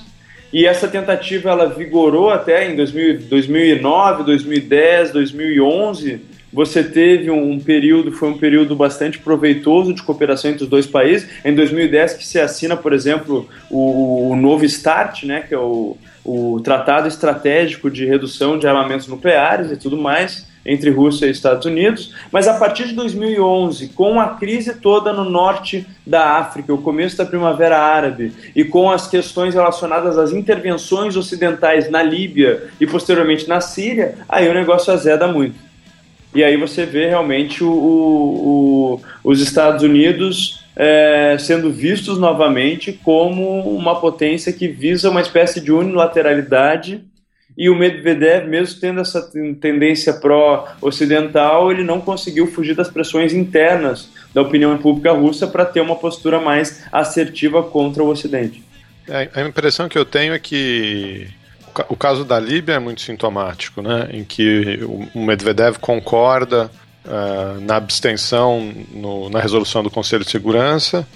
e essa tentativa ela vigorou até em 2000, 2009, 2010, 2011. Você teve um, período, foi um período bastante proveitoso de cooperação entre os dois países. Em 2010 que se assina, por exemplo, o, o novo START, né, que é o, o Tratado Estratégico de Redução de Armamentos Nucleares e tudo mais entre Rússia e Estados Unidos, mas a partir de 2011, com a crise toda no norte da África, o começo da Primavera Árabe e com as questões relacionadas às intervenções ocidentais na Líbia e posteriormente na Síria, aí o negócio azeda muito. E aí você vê realmente o, o, os Estados Unidos é, sendo vistos novamente como uma potência que visa uma espécie de unilateralidade e o Medvedev, mesmo tendo essa tendência pró-ocidental, ele não conseguiu fugir das pressões internas da opinião pública russa para ter uma postura mais assertiva contra o Ocidente. É, a impressão que eu tenho é que o caso da Líbia é muito sintomático, né? em que o Medvedev concorda uh, na abstenção no, na resolução do Conselho de Segurança,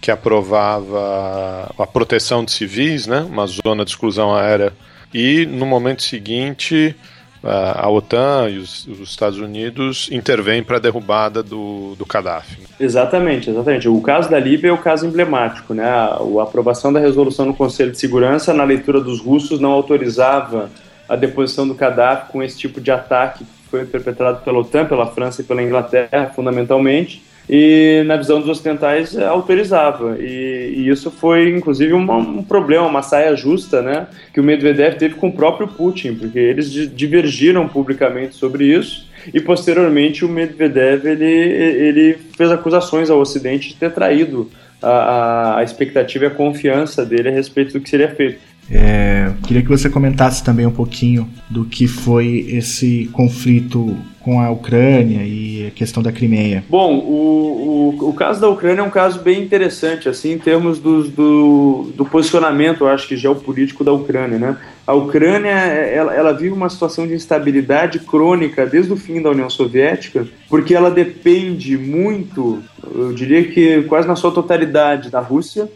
que aprovava a proteção de civis, né, uma zona de exclusão aérea, e no momento seguinte a OTAN e os, os, Estados Unidos intervêm para a derrubada do, do Gaddafi. Exatamente, exatamente. O caso da Líbia é o caso emblemático. Né? A, a aprovação da resolução no Conselho de Segurança, na leitura dos russos, não autorizava a deposição do Gaddafi com esse tipo de ataque foi perpetrado pela OTAN, pela França e pela Inglaterra, fundamentalmente, e na visão dos ocidentais autorizava. E, e isso foi, inclusive, uma, um problema, uma saia justa, né, que o Medvedev teve com o próprio Putin, porque eles divergiram publicamente sobre isso. E posteriormente o Medvedev ele, ele fez acusações ao Ocidente de ter traído a, a expectativa e a confiança dele a respeito do que seria feito. É, queria que você comentasse também um pouquinho do que foi esse conflito com a Ucrânia e questão da Crimeia. Bom, o, o, o caso da Ucrânia é um caso bem interessante, assim, em termos do, do, posicionamento, eu acho que geopolítico da Ucrânia, né? A Ucrânia, ela, ela vive uma situação de instabilidade crônica desde o fim da União Soviética, porque ela depende muito, eu diria que quase na sua totalidade, da Rússia,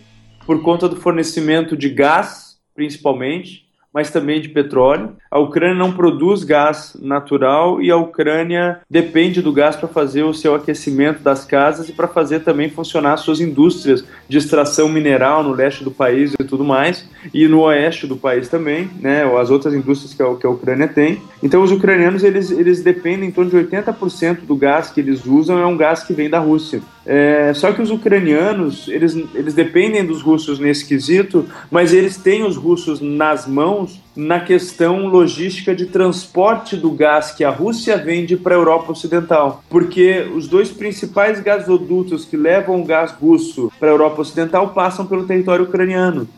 por conta do fornecimento de gás principalmente, mas também de petróleo. A Ucrânia não produz gás natural e a Ucrânia depende do gás para fazer o seu aquecimento das casas e para fazer também funcionar suas indústrias de extração mineral no leste do país e tudo mais, e no oeste do país também, né, as outras indústrias que a, que a Ucrânia tem. Então os ucranianos eles, eles dependem em torno de 80% do gás que eles usam é um gás que vem da Rússia. É, só que os ucranianos, eles, eles dependem dos russos nesse quesito, mas eles têm os russos nas mãos na questão logística de transporte do gás que a Rússia vende para a Europa Ocidental. Porque os dois principais gasodutos que levam o gás russo para a Europa Ocidental passam pelo território ucraniano.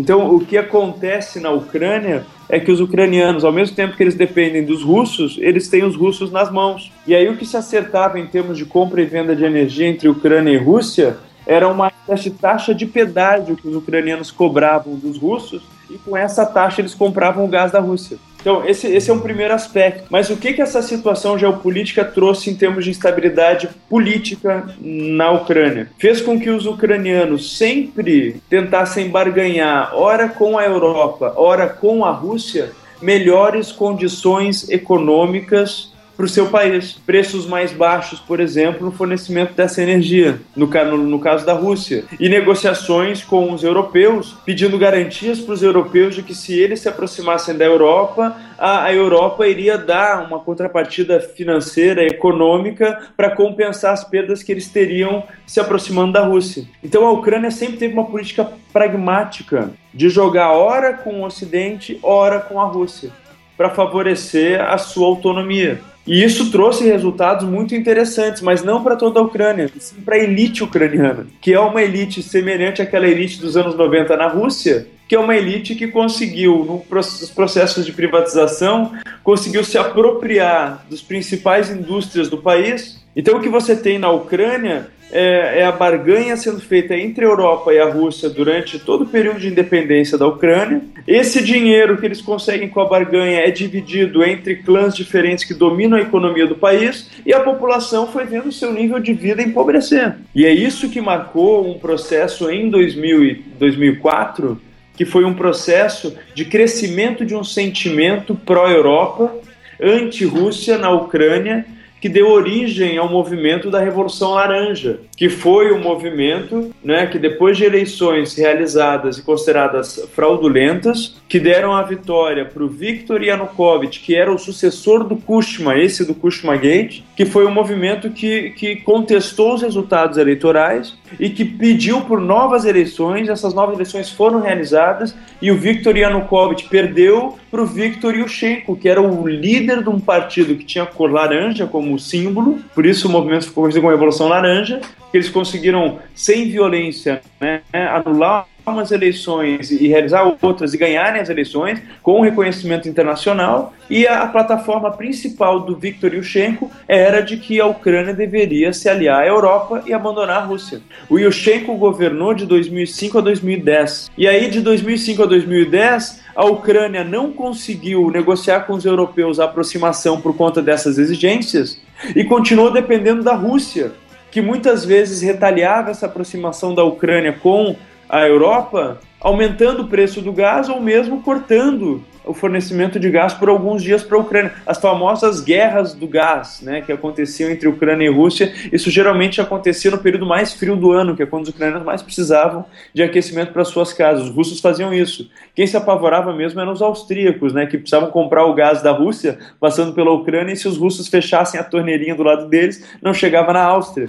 Então, o que acontece na Ucrânia é que os ucranianos, ao mesmo tempo que eles dependem dos russos, eles têm os russos nas mãos. E aí o que se acertava em termos de compra e venda de energia entre Ucrânia e Rússia era uma taxa de pedágio que os ucranianos cobravam dos russos e com essa taxa eles compravam o gás da Rússia. Então, esse, esse é um primeiro aspecto. Mas o que, que essa situação geopolítica trouxe em termos de instabilidade política na Ucrânia? Fez com que os ucranianos sempre tentassem barganhar, ora com a Europa, ora com a Rússia, melhores condições econômicas para o seu país. Preços mais baixos, por exemplo, no fornecimento dessa energia, no, no, no caso da Rússia. E negociações com os europeus, pedindo garantias para os europeus de que se eles se aproximassem da Europa, a, a Europa iria dar uma contrapartida financeira, econômica, para compensar as perdas que eles teriam se aproximando da Rússia. Então a Ucrânia sempre teve uma política pragmática de jogar ora com o Ocidente, ora com a Rússia, para favorecer a sua autonomia. E isso trouxe resultados muito interessantes, mas não para toda a Ucrânia, sim para a elite ucraniana, que é uma elite semelhante àquela elite dos anos 90 na Rússia, que é uma elite que conseguiu, nos processos de privatização, conseguiu se apropriar dos principais indústrias do país. Então, o que você tem na Ucrânia é, é, a barganha sendo feita entre a Europa e a Rússia durante todo o período de independência da Ucrânia. Esse dinheiro que eles conseguem com a barganha é dividido entre clãs diferentes que dominam a economia do país e a população foi vendo seu nível de vida empobrecer. E é isso que marcou um processo em 2000 2004, que foi um processo de crescimento de um sentimento pró-Europa, anti-Rússia na Ucrânia que deu origem ao movimento da Revolução Laranja, que foi um movimento né, que, depois de eleições realizadas e consideradas fraudulentas, que deram a vitória para o Viktor Yanukovych, que era o sucessor do Kushma, esse do Kushma Gate, que foi um movimento que, que contestou os resultados eleitorais e que pediu por novas eleições. Essas novas eleições foram realizadas e o Viktor Yanukovych perdeu para o Viktor Yushchenko, que era o líder de um partido que tinha cor laranja como símbolo, por isso o movimento ficou conhecido como Revolução Laranja, que eles conseguiram, sem violência, né, anular umas eleições e realizar outras e ganharem as eleições com reconhecimento internacional e a, a, plataforma principal do Viktor Yushchenko era de que a Ucrânia deveria se aliar à Europa e abandonar a Rússia. O Yushchenko governou de 2005 a 2010 e aí de 2005 a 2010 a Ucrânia não conseguiu negociar com os europeus a aproximação por conta dessas exigências e continuou dependendo da Rússia que muitas vezes retaliava essa aproximação da Ucrânia com a Europa, aumentando o preço do gás ou mesmo cortando o fornecimento de gás por alguns dias para a Ucrânia. As famosas guerras do gás, né, que aconteciam entre Ucrânia e Rússia, isso geralmente acontecia no período mais frio do ano, que é quando os ucranianos mais precisavam de aquecimento para suas casas. Os russos faziam isso. Quem se apavorava mesmo eram os austríacos, né, que precisavam comprar o gás da Rússia passando pela Ucrânia e se os russos fechassem a torneirinha do lado deles, não chegava na Áustria.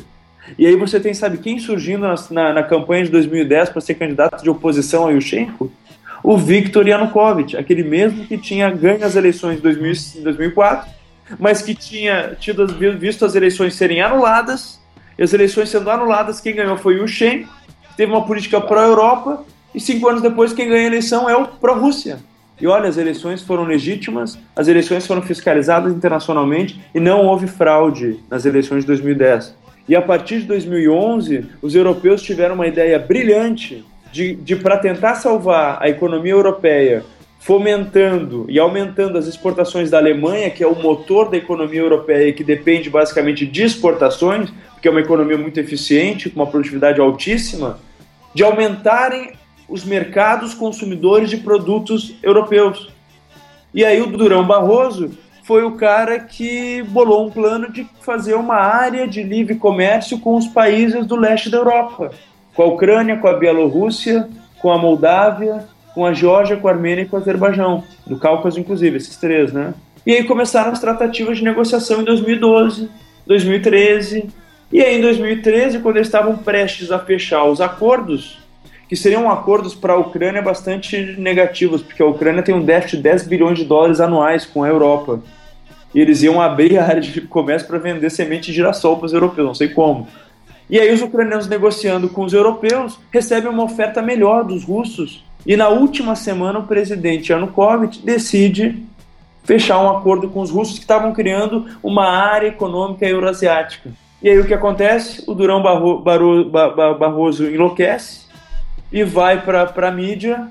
E aí você tem, sabe, quem surgindo na, na, na campanha de 2010 para ser candidato de oposição a Yushchenko? O Viktor Yanukovych, aquele mesmo que tinha ganho as eleições de 2004, mas que tinha tido, visto as eleições serem anuladas, e as eleições sendo anuladas, quem ganhou foi o Yushchenko, que teve uma política pró-Europa, e cinco anos depois quem ganha a eleição é o pró-Rússia. E olha, as eleições foram legítimas, as eleições foram fiscalizadas internacionalmente e não houve fraude nas eleições de 2010. E a partir de 2011, os europeus tiveram uma ideia brilhante de, de para tentar salvar a economia europeia, fomentando e aumentando as exportações da Alemanha, que é o motor da economia europeia e que depende basicamente de exportações, porque é uma economia muito eficiente, com uma produtividade altíssima, de aumentarem os mercados consumidores de produtos europeus. E aí o Durão Barroso foi o cara que bolou um plano de fazer uma área de livre comércio com os países do leste da Europa, com a Ucrânia, com a Bielorrússia, com a Moldávia, com a Geórgia, com a Armênia e com o Azerbaijão, do Cáucaso inclusive, esses três, né? E aí começaram as tratativas de negociação em 2012, 2013, e aí em 2013, quando eles estavam prestes a fechar os acordos, que seriam acordos para a Ucrânia bastante negativos, porque a Ucrânia tem um déficit de 10 bilhões de dólares anuais com a Europa. E eles iam abrir a área de comércio para vender semente de girassol para os europeus, não sei como. E aí os ucranianos negociando com os europeus recebem uma oferta melhor dos russos. E na última semana o presidente Yanukovych decide fechar um acordo com os russos que estavam criando uma área econômica euroasiática. E aí o que acontece? O Durão Barro, Barro, Barroso enlouquece e vai para a mídia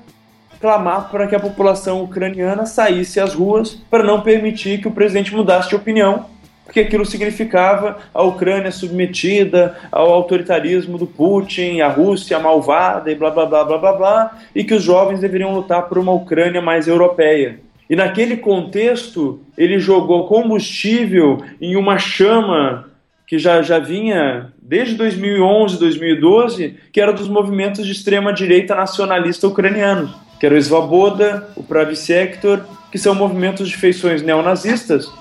clamar para que a população ucraniana saísse às ruas para não permitir que o presidente mudasse de opinião, porque aquilo significava a Ucrânia submetida ao autoritarismo do Putin, a Rússia malvada e blá blá blá blá blá blá, e que os jovens deveriam lutar por uma Ucrânia mais europeia. E naquele contexto, ele jogou combustível em uma chama que já, já vinha desde 2011, 2012, que era dos movimentos de extrema-direita nacionalista ucranianos, que era o Svoboda, o Pravi Sector, que são movimentos de feições neonazistas,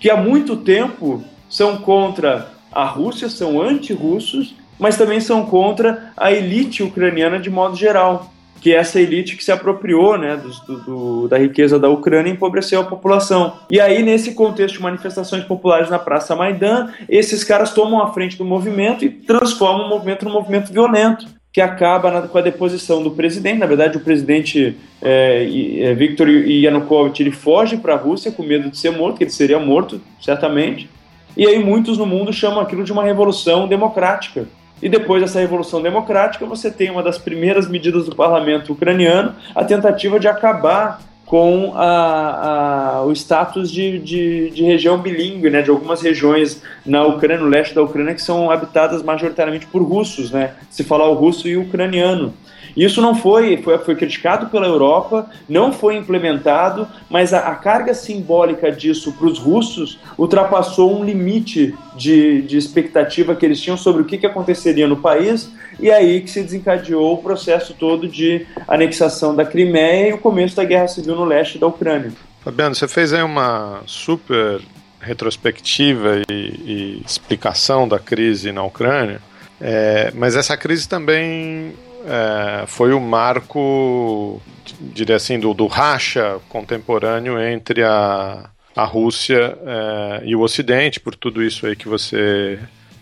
que há muito tempo são contra a Rússia, são anti-russos, mas também são contra a elite ucraniana de modo geral que essa elite que se apropriou né, do, do, da riqueza da Ucrânia empobreceu a população. E aí, nesse contexto de manifestações populares na Praça Maidan, esses caras tomam a frente do movimento e transformam o movimento num movimento violento que acaba na, com a deposição do presidente. Na verdade, o presidente é, é, Viktor Yanukovych ele foge para a Rússia com medo de ser morto, que ele seria morto, certamente. E aí muitos no mundo chamam aquilo de uma revolução democrática. E depois dessa revolução democrática, você tem uma das primeiras medidas do parlamento ucraniano, a tentativa de acabar com a, a, o status de, de, de, região bilíngue, né, de algumas regiões na Ucrânia, no leste da Ucrânia, que são habitadas majoritariamente por russos, né, se falar o russo e o ucraniano. Isso não foi, foi, foi criticado pela Europa, não foi implementado, mas a, a carga simbólica disso para os russos ultrapassou um limite de, de expectativa que eles tinham sobre o que, que aconteceria no país, e aí que se desencadeou o processo todo de anexação da Crimeia e o começo da guerra civil no leste da Ucrânia. Fabiano, você fez aí uma super retrospectiva e, e explicação da crise na Ucrânia, é, mas essa crise também é, foi o marco, diria assim, do, do racha contemporâneo entre a, a Rússia é, e o Ocidente, por tudo isso aí que você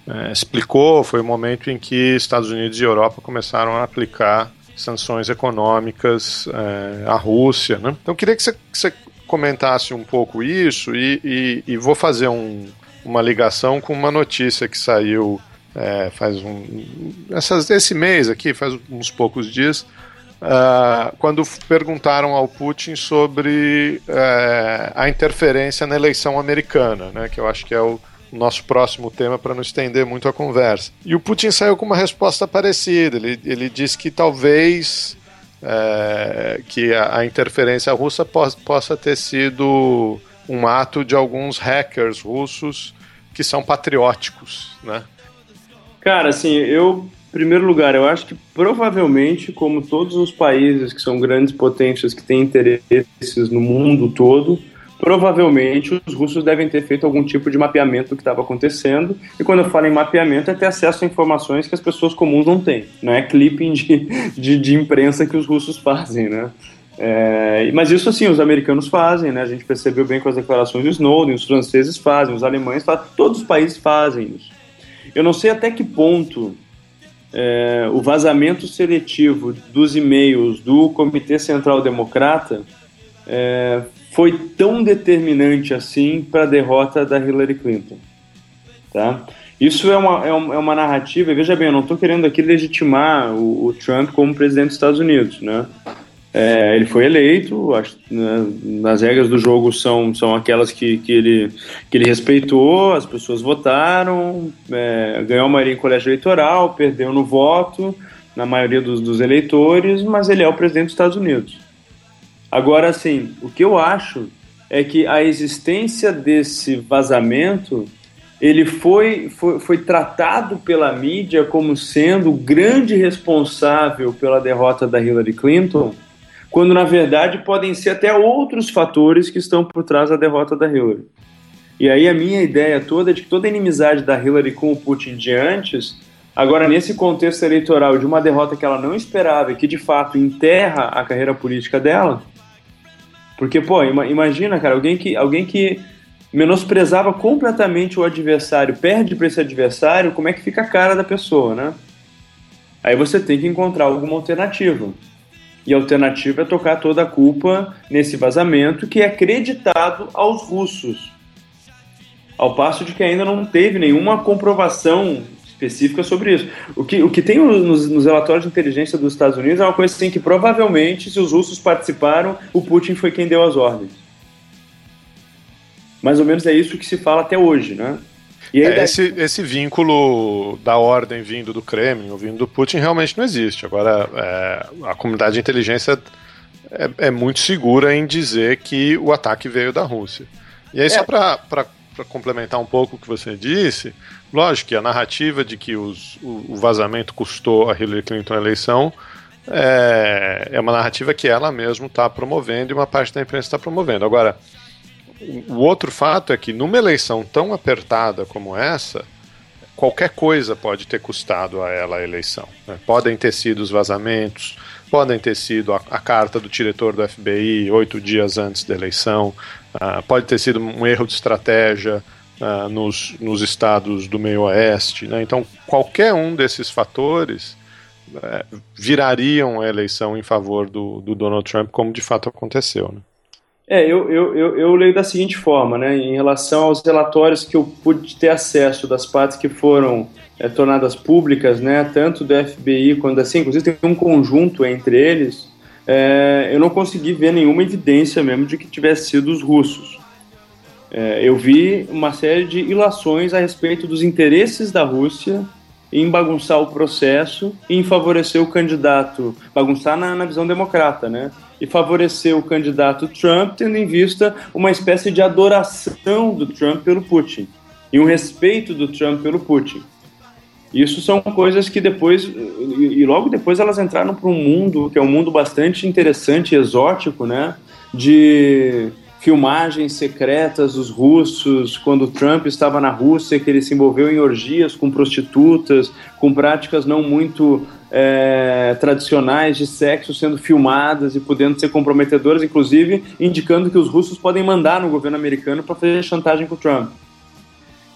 é, explicou. Foi o momento em que Estados Unidos e Europa começaram a aplicar sanções econômicas é, à Rússia. Né? Então, queria que você, que você, comentasse um pouco isso e, e, e vou fazer um, uma ligação com uma notícia que saiu é, faz um. Essas, esse mês aqui, faz uns poucos dias, uh, quando perguntaram ao Putin sobre uh, a interferência na eleição americana, né, que eu acho que é o nosso próximo tema para não estender muito a conversa. E o Putin saiu com uma resposta parecida. Ele, ele disse que talvez é, que a, a, interferência russa possa, possa ter sido um ato de alguns hackers russos que são patrióticos, né? Cara, assim, eu, em primeiro lugar, eu acho que provavelmente, como todos os países que são grandes potências que têm interesses no mundo todo, provavelmente os russos devem ter feito algum tipo de mapeamento do que estava acontecendo. E quando eu falo em mapeamento, é ter acesso a informações que as pessoas comuns não têm. Não é clipping de, de, de imprensa que os russos fazem, né? É, mas isso assim, os americanos fazem, né? A gente percebeu bem com as declarações do Snowden, os franceses fazem, os alemães fazem, todos os países fazem isso. Eu não sei até que ponto é, o vazamento seletivo dos e-mails do Comitê Central Democrata é, foi tão determinante assim para a derrota da Hillary Clinton. Tá? Isso é uma, é uma, é uma narrativa, veja bem, eu não estou querendo aqui legitimar o, o, Trump como presidente dos Estados Unidos, né? É, ele foi eleito, acho, né, as regras do jogo são, são aquelas que, que, ele, que ele respeitou, as pessoas votaram, é, ganhou a maioria em colégio eleitoral, perdeu no voto, na maioria dos, dos eleitores, mas ele é o presidente dos Estados Unidos. Agora, assim, o que eu acho é que a existência desse vazamento ele foi, foi, foi tratado pela mídia como sendo o grande responsável pela derrota da Hillary Clinton, quando na verdade podem ser até outros fatores que estão por trás da derrota da Hillary. E aí a minha ideia toda é de que toda a inimizade da Hillary com o Putin de antes, agora nesse contexto eleitoral de uma derrota que ela não esperava e que de fato enterra a carreira política dela, porque pô, imagina, cara, alguém que alguém que menosprezava completamente o adversário, perde para esse adversário, como é que fica a cara da pessoa, né? Aí você tem que encontrar alguma alternativa. E a alternativa é tocar toda a culpa nesse vazamento que é acreditado aos russos. Ao passo de que ainda não teve nenhuma comprovação específica sobre isso. O que, o que tem nos, nos relatórios de inteligência dos Estados Unidos é uma coisa assim que provavelmente, se os russos participaram, o Putin foi quem deu as ordens. Mais ou menos é isso que se fala até hoje, né? É, esse, esse vínculo da ordem vindo do Kremlin ou vindo do Putin realmente não existe. Agora, é, a comunidade de inteligência é, é, muito segura em dizer que o ataque veio da Rússia. E aí, só é. para complementar um pouco o que você disse, lógico que a narrativa de que os, o, o, vazamento custou a Hillary Clinton a eleição é, é uma narrativa que ela mesma está promovendo e uma parte da imprensa está promovendo. Agora, o outro fato é que numa eleição tão apertada como essa, qualquer coisa pode ter custado a ela a eleição. Né? Podem ter sido os vazamentos, podem ter sido a, a carta do diretor do FBI oito dias antes da eleição, uh, pode ter sido um erro de estratégia uh, nos, nos estados do meio oeste. Né? Então, qualquer um desses fatores uh, virariam a eleição em favor do, do Donald Trump, como de fato aconteceu. Né? É, eu, eu, eu, eu, leio da seguinte forma, né, em relação aos relatórios que eu pude ter acesso das partes que foram é, tornadas públicas, né, tanto do FBI quanto assim, inclusive tem um conjunto entre eles, é, eu não consegui ver nenhuma evidência mesmo de que tivesse sido os russos. É, eu vi uma série de ilações a respeito dos interesses da Rússia em bagunçar o processo e em favorecer o candidato, bagunçar na, na visão democrata, né? E favorecer o candidato Trump, tendo em vista uma espécie de adoração do Trump pelo Putin e um respeito do Trump pelo Putin. Isso são coisas que depois, e logo depois elas entraram para um mundo que é um mundo bastante interessante exótico, né? De filmagens secretas dos russos quando Trump estava na Rússia, que ele se envolveu em orgias com prostitutas, com práticas não muito é, tradicionais de sexo sendo filmadas e podendo ser comprometedoras, inclusive indicando que os russos podem mandar no governo americano para fazer chantagem com o Trump.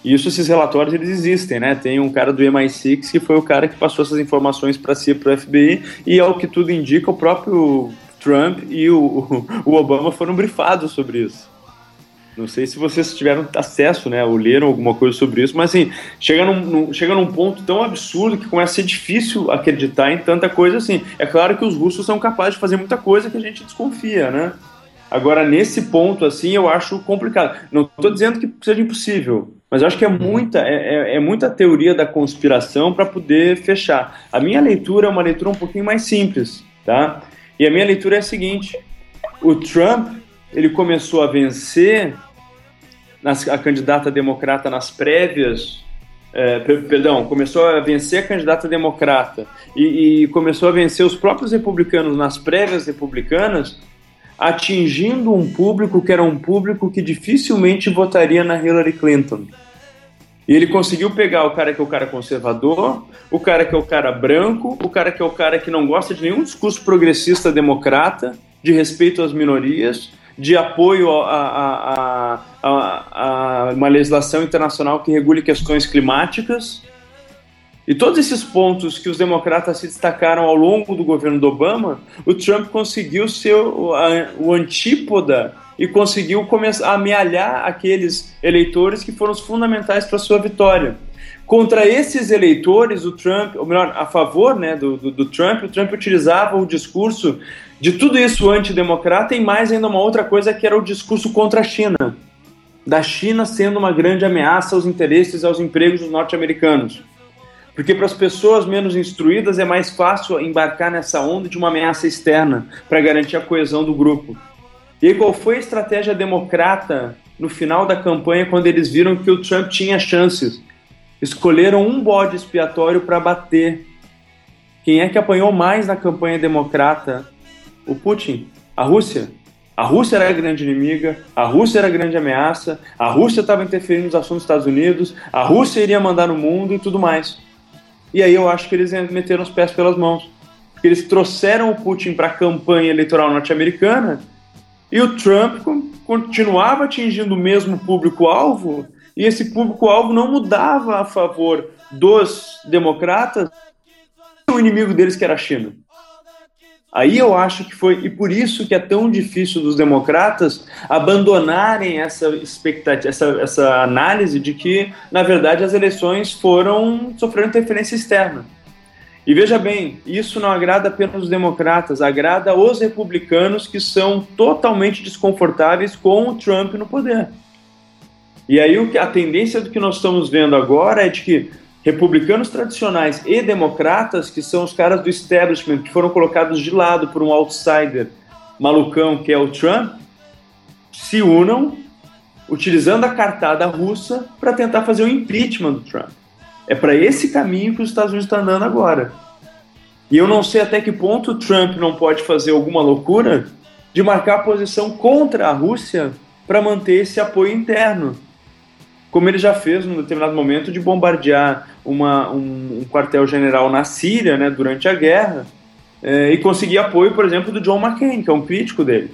E isso, esses relatórios, eles existem, né? Tem um cara do MI6 que foi o cara que passou essas informações para si, para o FBI, e ao que tudo indica, o próprio Trump e o, o Obama foram brifados sobre isso. Não sei se vocês tiveram acesso, né, ou leram alguma coisa sobre isso, mas assim, chega num, num, chega num ponto tão absurdo que começa a ser difícil acreditar em tanta coisa assim. É claro que os russos são capazes de fazer muita coisa que a gente desconfia, né? Agora, nesse ponto, assim, eu acho complicado. Não estou dizendo que seja impossível, mas eu acho que é muita, é, é, é muita teoria da conspiração para poder fechar. A minha leitura é uma leitura um pouquinho mais simples, tá? E a minha leitura é a seguinte: o Trump ele começou a vencer nas, a candidata democrata nas prévias, é, perdão, começou a vencer a candidata democrata e, e, começou a vencer os próprios republicanos nas prévias republicanas, atingindo um público que era um público que dificilmente votaria na Hillary Clinton. E ele conseguiu pegar o cara que é o cara conservador, o cara que é o cara branco, o cara que é o cara que não gosta de nenhum discurso progressista democrata, de respeito às minorias, de apoio a, a, a, a, uma legislação internacional que regule questões climáticas. E todos esses pontos que os democratas se destacaram ao longo do governo do Obama, o Trump conseguiu ser o, o antípoda e conseguiu começar a amealhar aqueles eleitores que foram os fundamentais para sua vitória. Contra esses eleitores, o Trump, ou melhor, a favor né, do, do, do Trump, o Trump utilizava o discurso de tudo isso antidemocrata e mais ainda uma outra coisa que era o discurso contra a China. Da China sendo uma grande ameaça aos interesses e aos empregos dos norte-americanos. Porque para as pessoas menos instruídas é mais fácil embarcar nessa onda de uma ameaça externa para garantir a coesão do grupo. E qual foi a estratégia democrata no final da campanha quando eles viram que o Trump tinha chances? Escolheram um bode expiatório para bater. Quem é que apanhou mais na campanha democrata? O Putin? A Rússia? A Rússia era a grande inimiga, a Rússia era a grande ameaça, a Rússia estava interferindo nos assuntos dos Estados Unidos, a Rússia iria mandar no mundo e tudo mais. E aí eu acho que eles meteram os pés pelas mãos. Eles trouxeram o Putin para a campanha eleitoral norte-americana e o Trump continuava atingindo o mesmo público-alvo e esse público-alvo não mudava a favor dos democratas, o inimigo deles que era a China. Aí eu acho que foi, e por isso que é tão difícil dos democratas abandonarem essa expectativa, essa, essa análise de que, na verdade, as eleições foram sofrendo interferência externa. E veja bem, isso não agrada apenas os democratas, agrada os republicanos que são totalmente desconfortáveis com o Trump no poder. E aí a tendência do que nós estamos vendo agora é de que republicanos tradicionais e democratas, que são os caras do establishment, que foram colocados de lado por um outsider malucão que é o Trump, se unam utilizando a cartada russa para tentar fazer o impeachment do Trump. É para esse caminho que os Estados Unidos estão andando agora. E eu não sei até que ponto o Trump não pode fazer alguma loucura de marcar posição contra a Rússia para manter esse apoio interno como ele já fez num determinado momento de bombardear uma, um, um quartel-general na Síria né, durante a guerra é, e conseguir apoio, por exemplo, do John McCain, que é um crítico dele.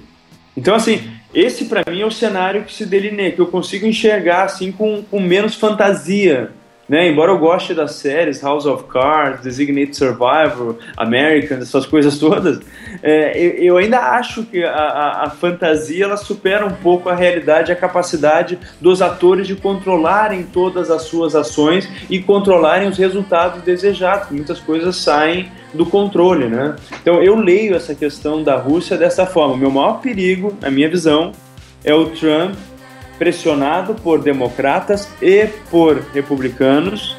Então, assim, esse para mim é o cenário que se delineia, que eu consigo enxergar assim com, com menos fantasia né? Embora eu goste das séries House of Cards, Designated Survivor, Americans, essas coisas todas, é, eu, eu, ainda acho que a, a, a, fantasia ela supera um pouco a realidade, a capacidade dos atores de controlarem todas as suas ações e controlarem os resultados desejados. Muitas coisas saem do controle, né? Então eu leio essa questão da Rússia dessa forma. Meu maior perigo, na minha visão, é o Trump pressionado por democratas e por republicanos,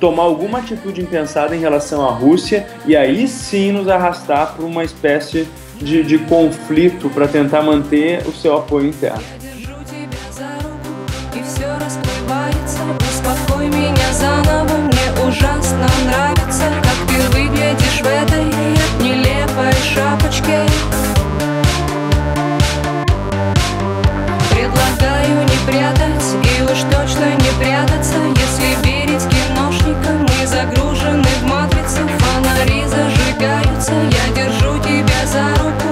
tomar alguma atitude impensada em relação à Rússia e aí sim nos arrastar para uma espécie de, de conflito para tentar manter o seu apoio interno. Предлагаю не прятать и уж точно не прятаться. Если верить киношникам, мы загружены в матрицу Фонари зажигаются, я держу тебя за руку.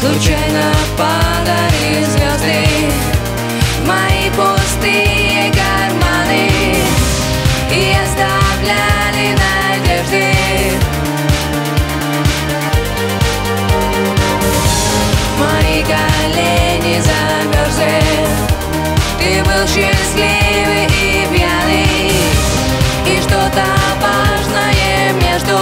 Случайно падали звезды колени замерзли. Ты был счастливый и пьяный. И что-то важное между.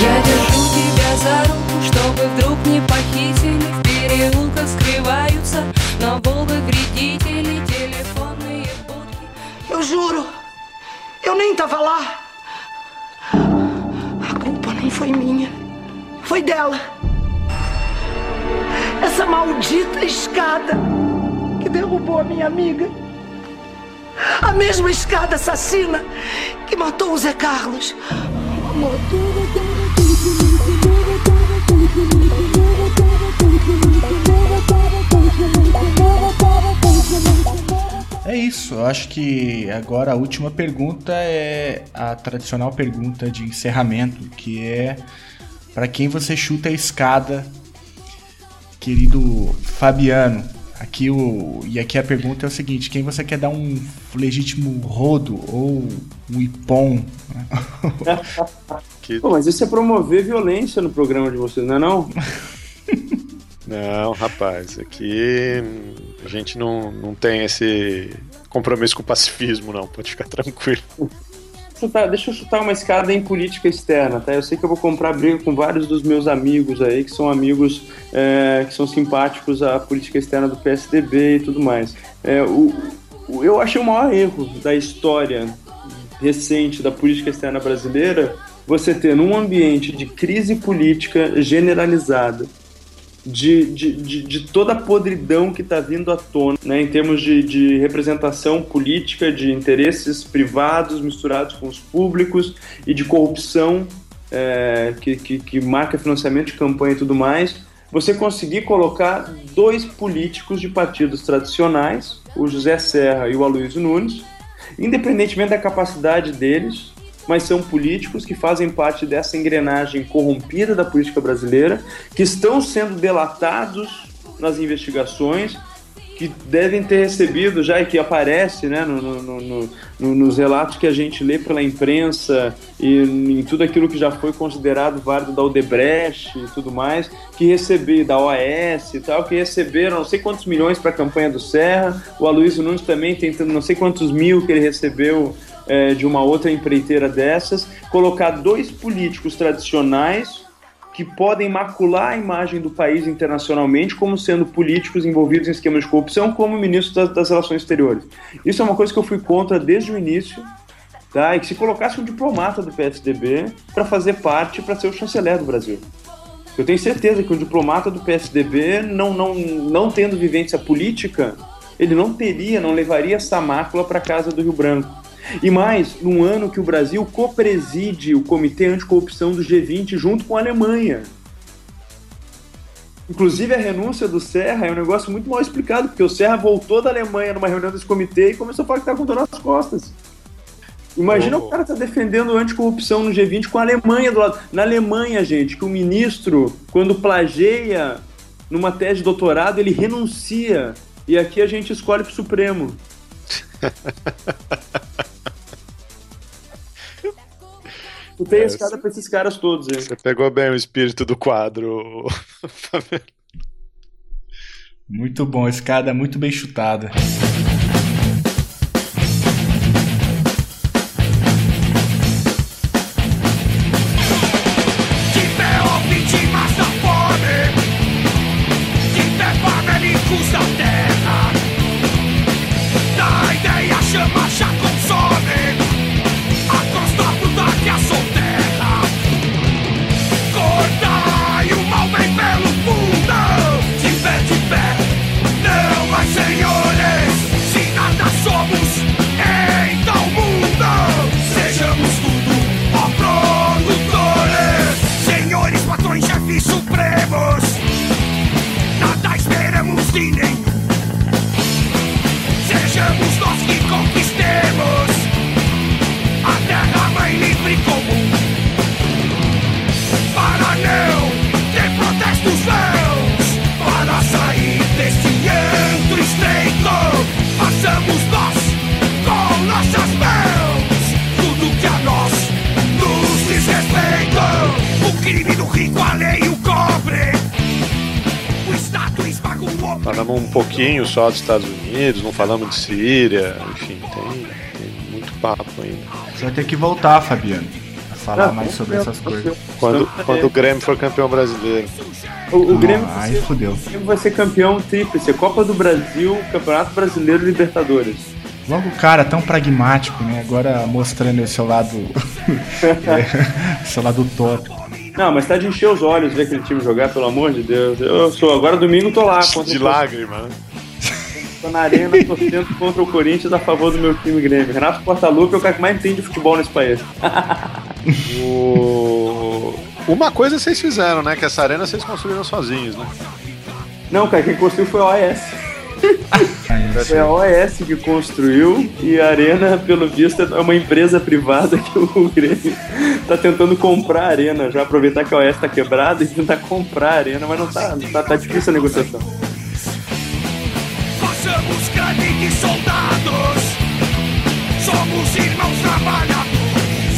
Я держу тебя за руку, чтобы вдруг не похитили. В переулках скрываются на Волгах вредители Телефонные будки. Eu juro, eu nem tava lá foi minha foi dela. Essa maldita escada que derrubou a minha amiga. A mesma escada assassina que matou o Zé Carlos. É isso, eu acho que agora a última pergunta é a tradicional pergunta de encerramento, que é para quem você chuta a escada, querido Fabiano? Aqui o, e aqui a pergunta é o seguinte: quem você quer dar um legítimo rodo ou um ipom? Pô, mas isso é promover violência no programa de vocês, não é não? Não, rapaz, aqui a gente não, não tem esse compromisso com o pacifismo, não, pode ficar tranquilo. Chutar, deixa eu chutar uma escada em política externa, tá? Eu sei que eu vou comprar briga com vários dos meus amigos aí, que são amigos é, que são simpáticos à política externa do PSDB e tudo mais. É, o, o- eu achei o maior erro da história recente da política externa brasileira você ter num ambiente de crise política generalizada, de, de, de, de toda a podridão que está vindo à tona, né, em termos de, de representação política, de interesses privados misturados com os públicos e de corrupção é, que, que, que marca financiamento de campanha e tudo mais, você conseguir colocar dois políticos de partidos tradicionais, o José Serra e o Aloysio Nunes, independentemente da capacidade deles, mas são políticos que fazem parte dessa engrenagem corrompida da política brasileira, que estão sendo delatados nas investigações, que devem ter recebido já e que aparece né, no, no- no- no- nos relatos que a gente lê pela imprensa e em tudo aquilo que já foi considerado válido da Odebrecht e tudo mais, que receberam da OAS e tal, que receberam não sei quantos milhões para a campanha do Serra, o Aloysio Nunes também tentando não sei quantos mil que ele recebeu é, de uma outra empreiteira dessas, colocar dois políticos tradicionais que podem macular a imagem do país internacionalmente como sendo políticos envolvidos em esquemas de corrupção, como ministro das, das Relações Exteriores. Isso é uma coisa que eu fui contra desde o início, tá? E que se colocasse um diplomata do PSDB para fazer parte, para ser o chanceler do Brasil. Eu tenho certeza que um diplomata do PSDB, não, não, não tendo vivência política, ele não teria, não levaria essa mácula para casa do Rio Branco. E mais, num ano que o Brasil copreside o Comitê Anticorrupção do G20 junto com a Alemanha. Inclusive, a renúncia do Serra é um negócio muito mal explicado, porque o Serra voltou da Alemanha numa reunião desse comitê e começou a falar que tá com dor nas costas. Imagina Oh. o cara tá defendendo anticorrupção no G20 com a Alemanha do lado. Na Alemanha, gente, que o ministro, quando plageia numa tese de doutorado, ele renuncia. E aqui a gente escolhe pro Supremo. Botei a escada pra esses caras todos aí. Você pegou bem o espírito do quadro. Muito bom, escada muito bem chutada. Só dos Estados Unidos, não falamos de Síria, enfim, tem, tem muito papo ainda. Você vai ter que voltar, Fabiano, a falar Não, mais sobre essas coisas. Quando, quando o Grêmio for campeão brasileiro. O, o Grêmio, Não, vai ser, fodeu. o Grêmio vai ser campeão tríplice, Copa do Brasil, Campeonato Brasileiro e Libertadores. Logo o cara tão pragmático, né? Agora mostrando esse seu lado. é, seu lado utópico. Não, mas tá de encher os olhos ver aquele time jogar, pelo amor de Deus. Eu sou, agora domingo tô lá. De lágrima, né? Tô na arena torcendo contra o Corinthians a favor do meu time Grêmio. Renato Portaluppi é o cara que mais entende de futebol nesse país. O... Uma coisa vocês fizeram, né? Que essa arena vocês construíram sozinhos, né? Não, cara, quem construiu foi a OAS. Foi a OAS que construiu e a Arena, pelo visto, é uma empresa privada que o Grêmio tá tentando comprar a Arena, já aproveitar que a OAS tá quebrada e tentar comprar a Arena, mas não tá, tá, tá difícil a negociação. Soldados, somos irmãos trabalhadores.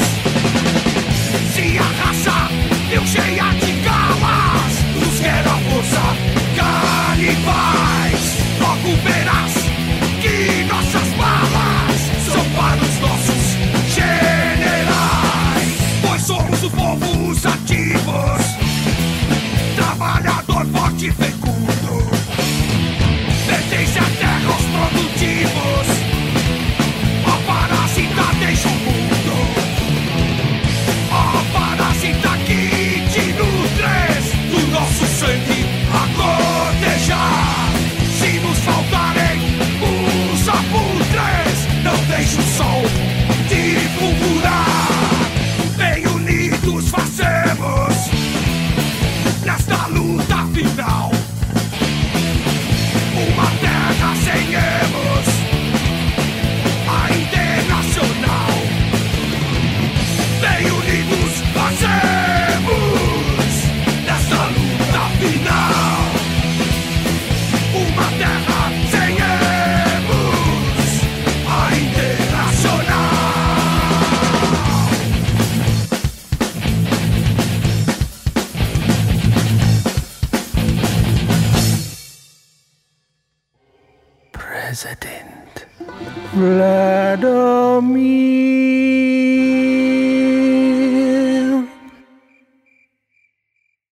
Se a raça deu cheia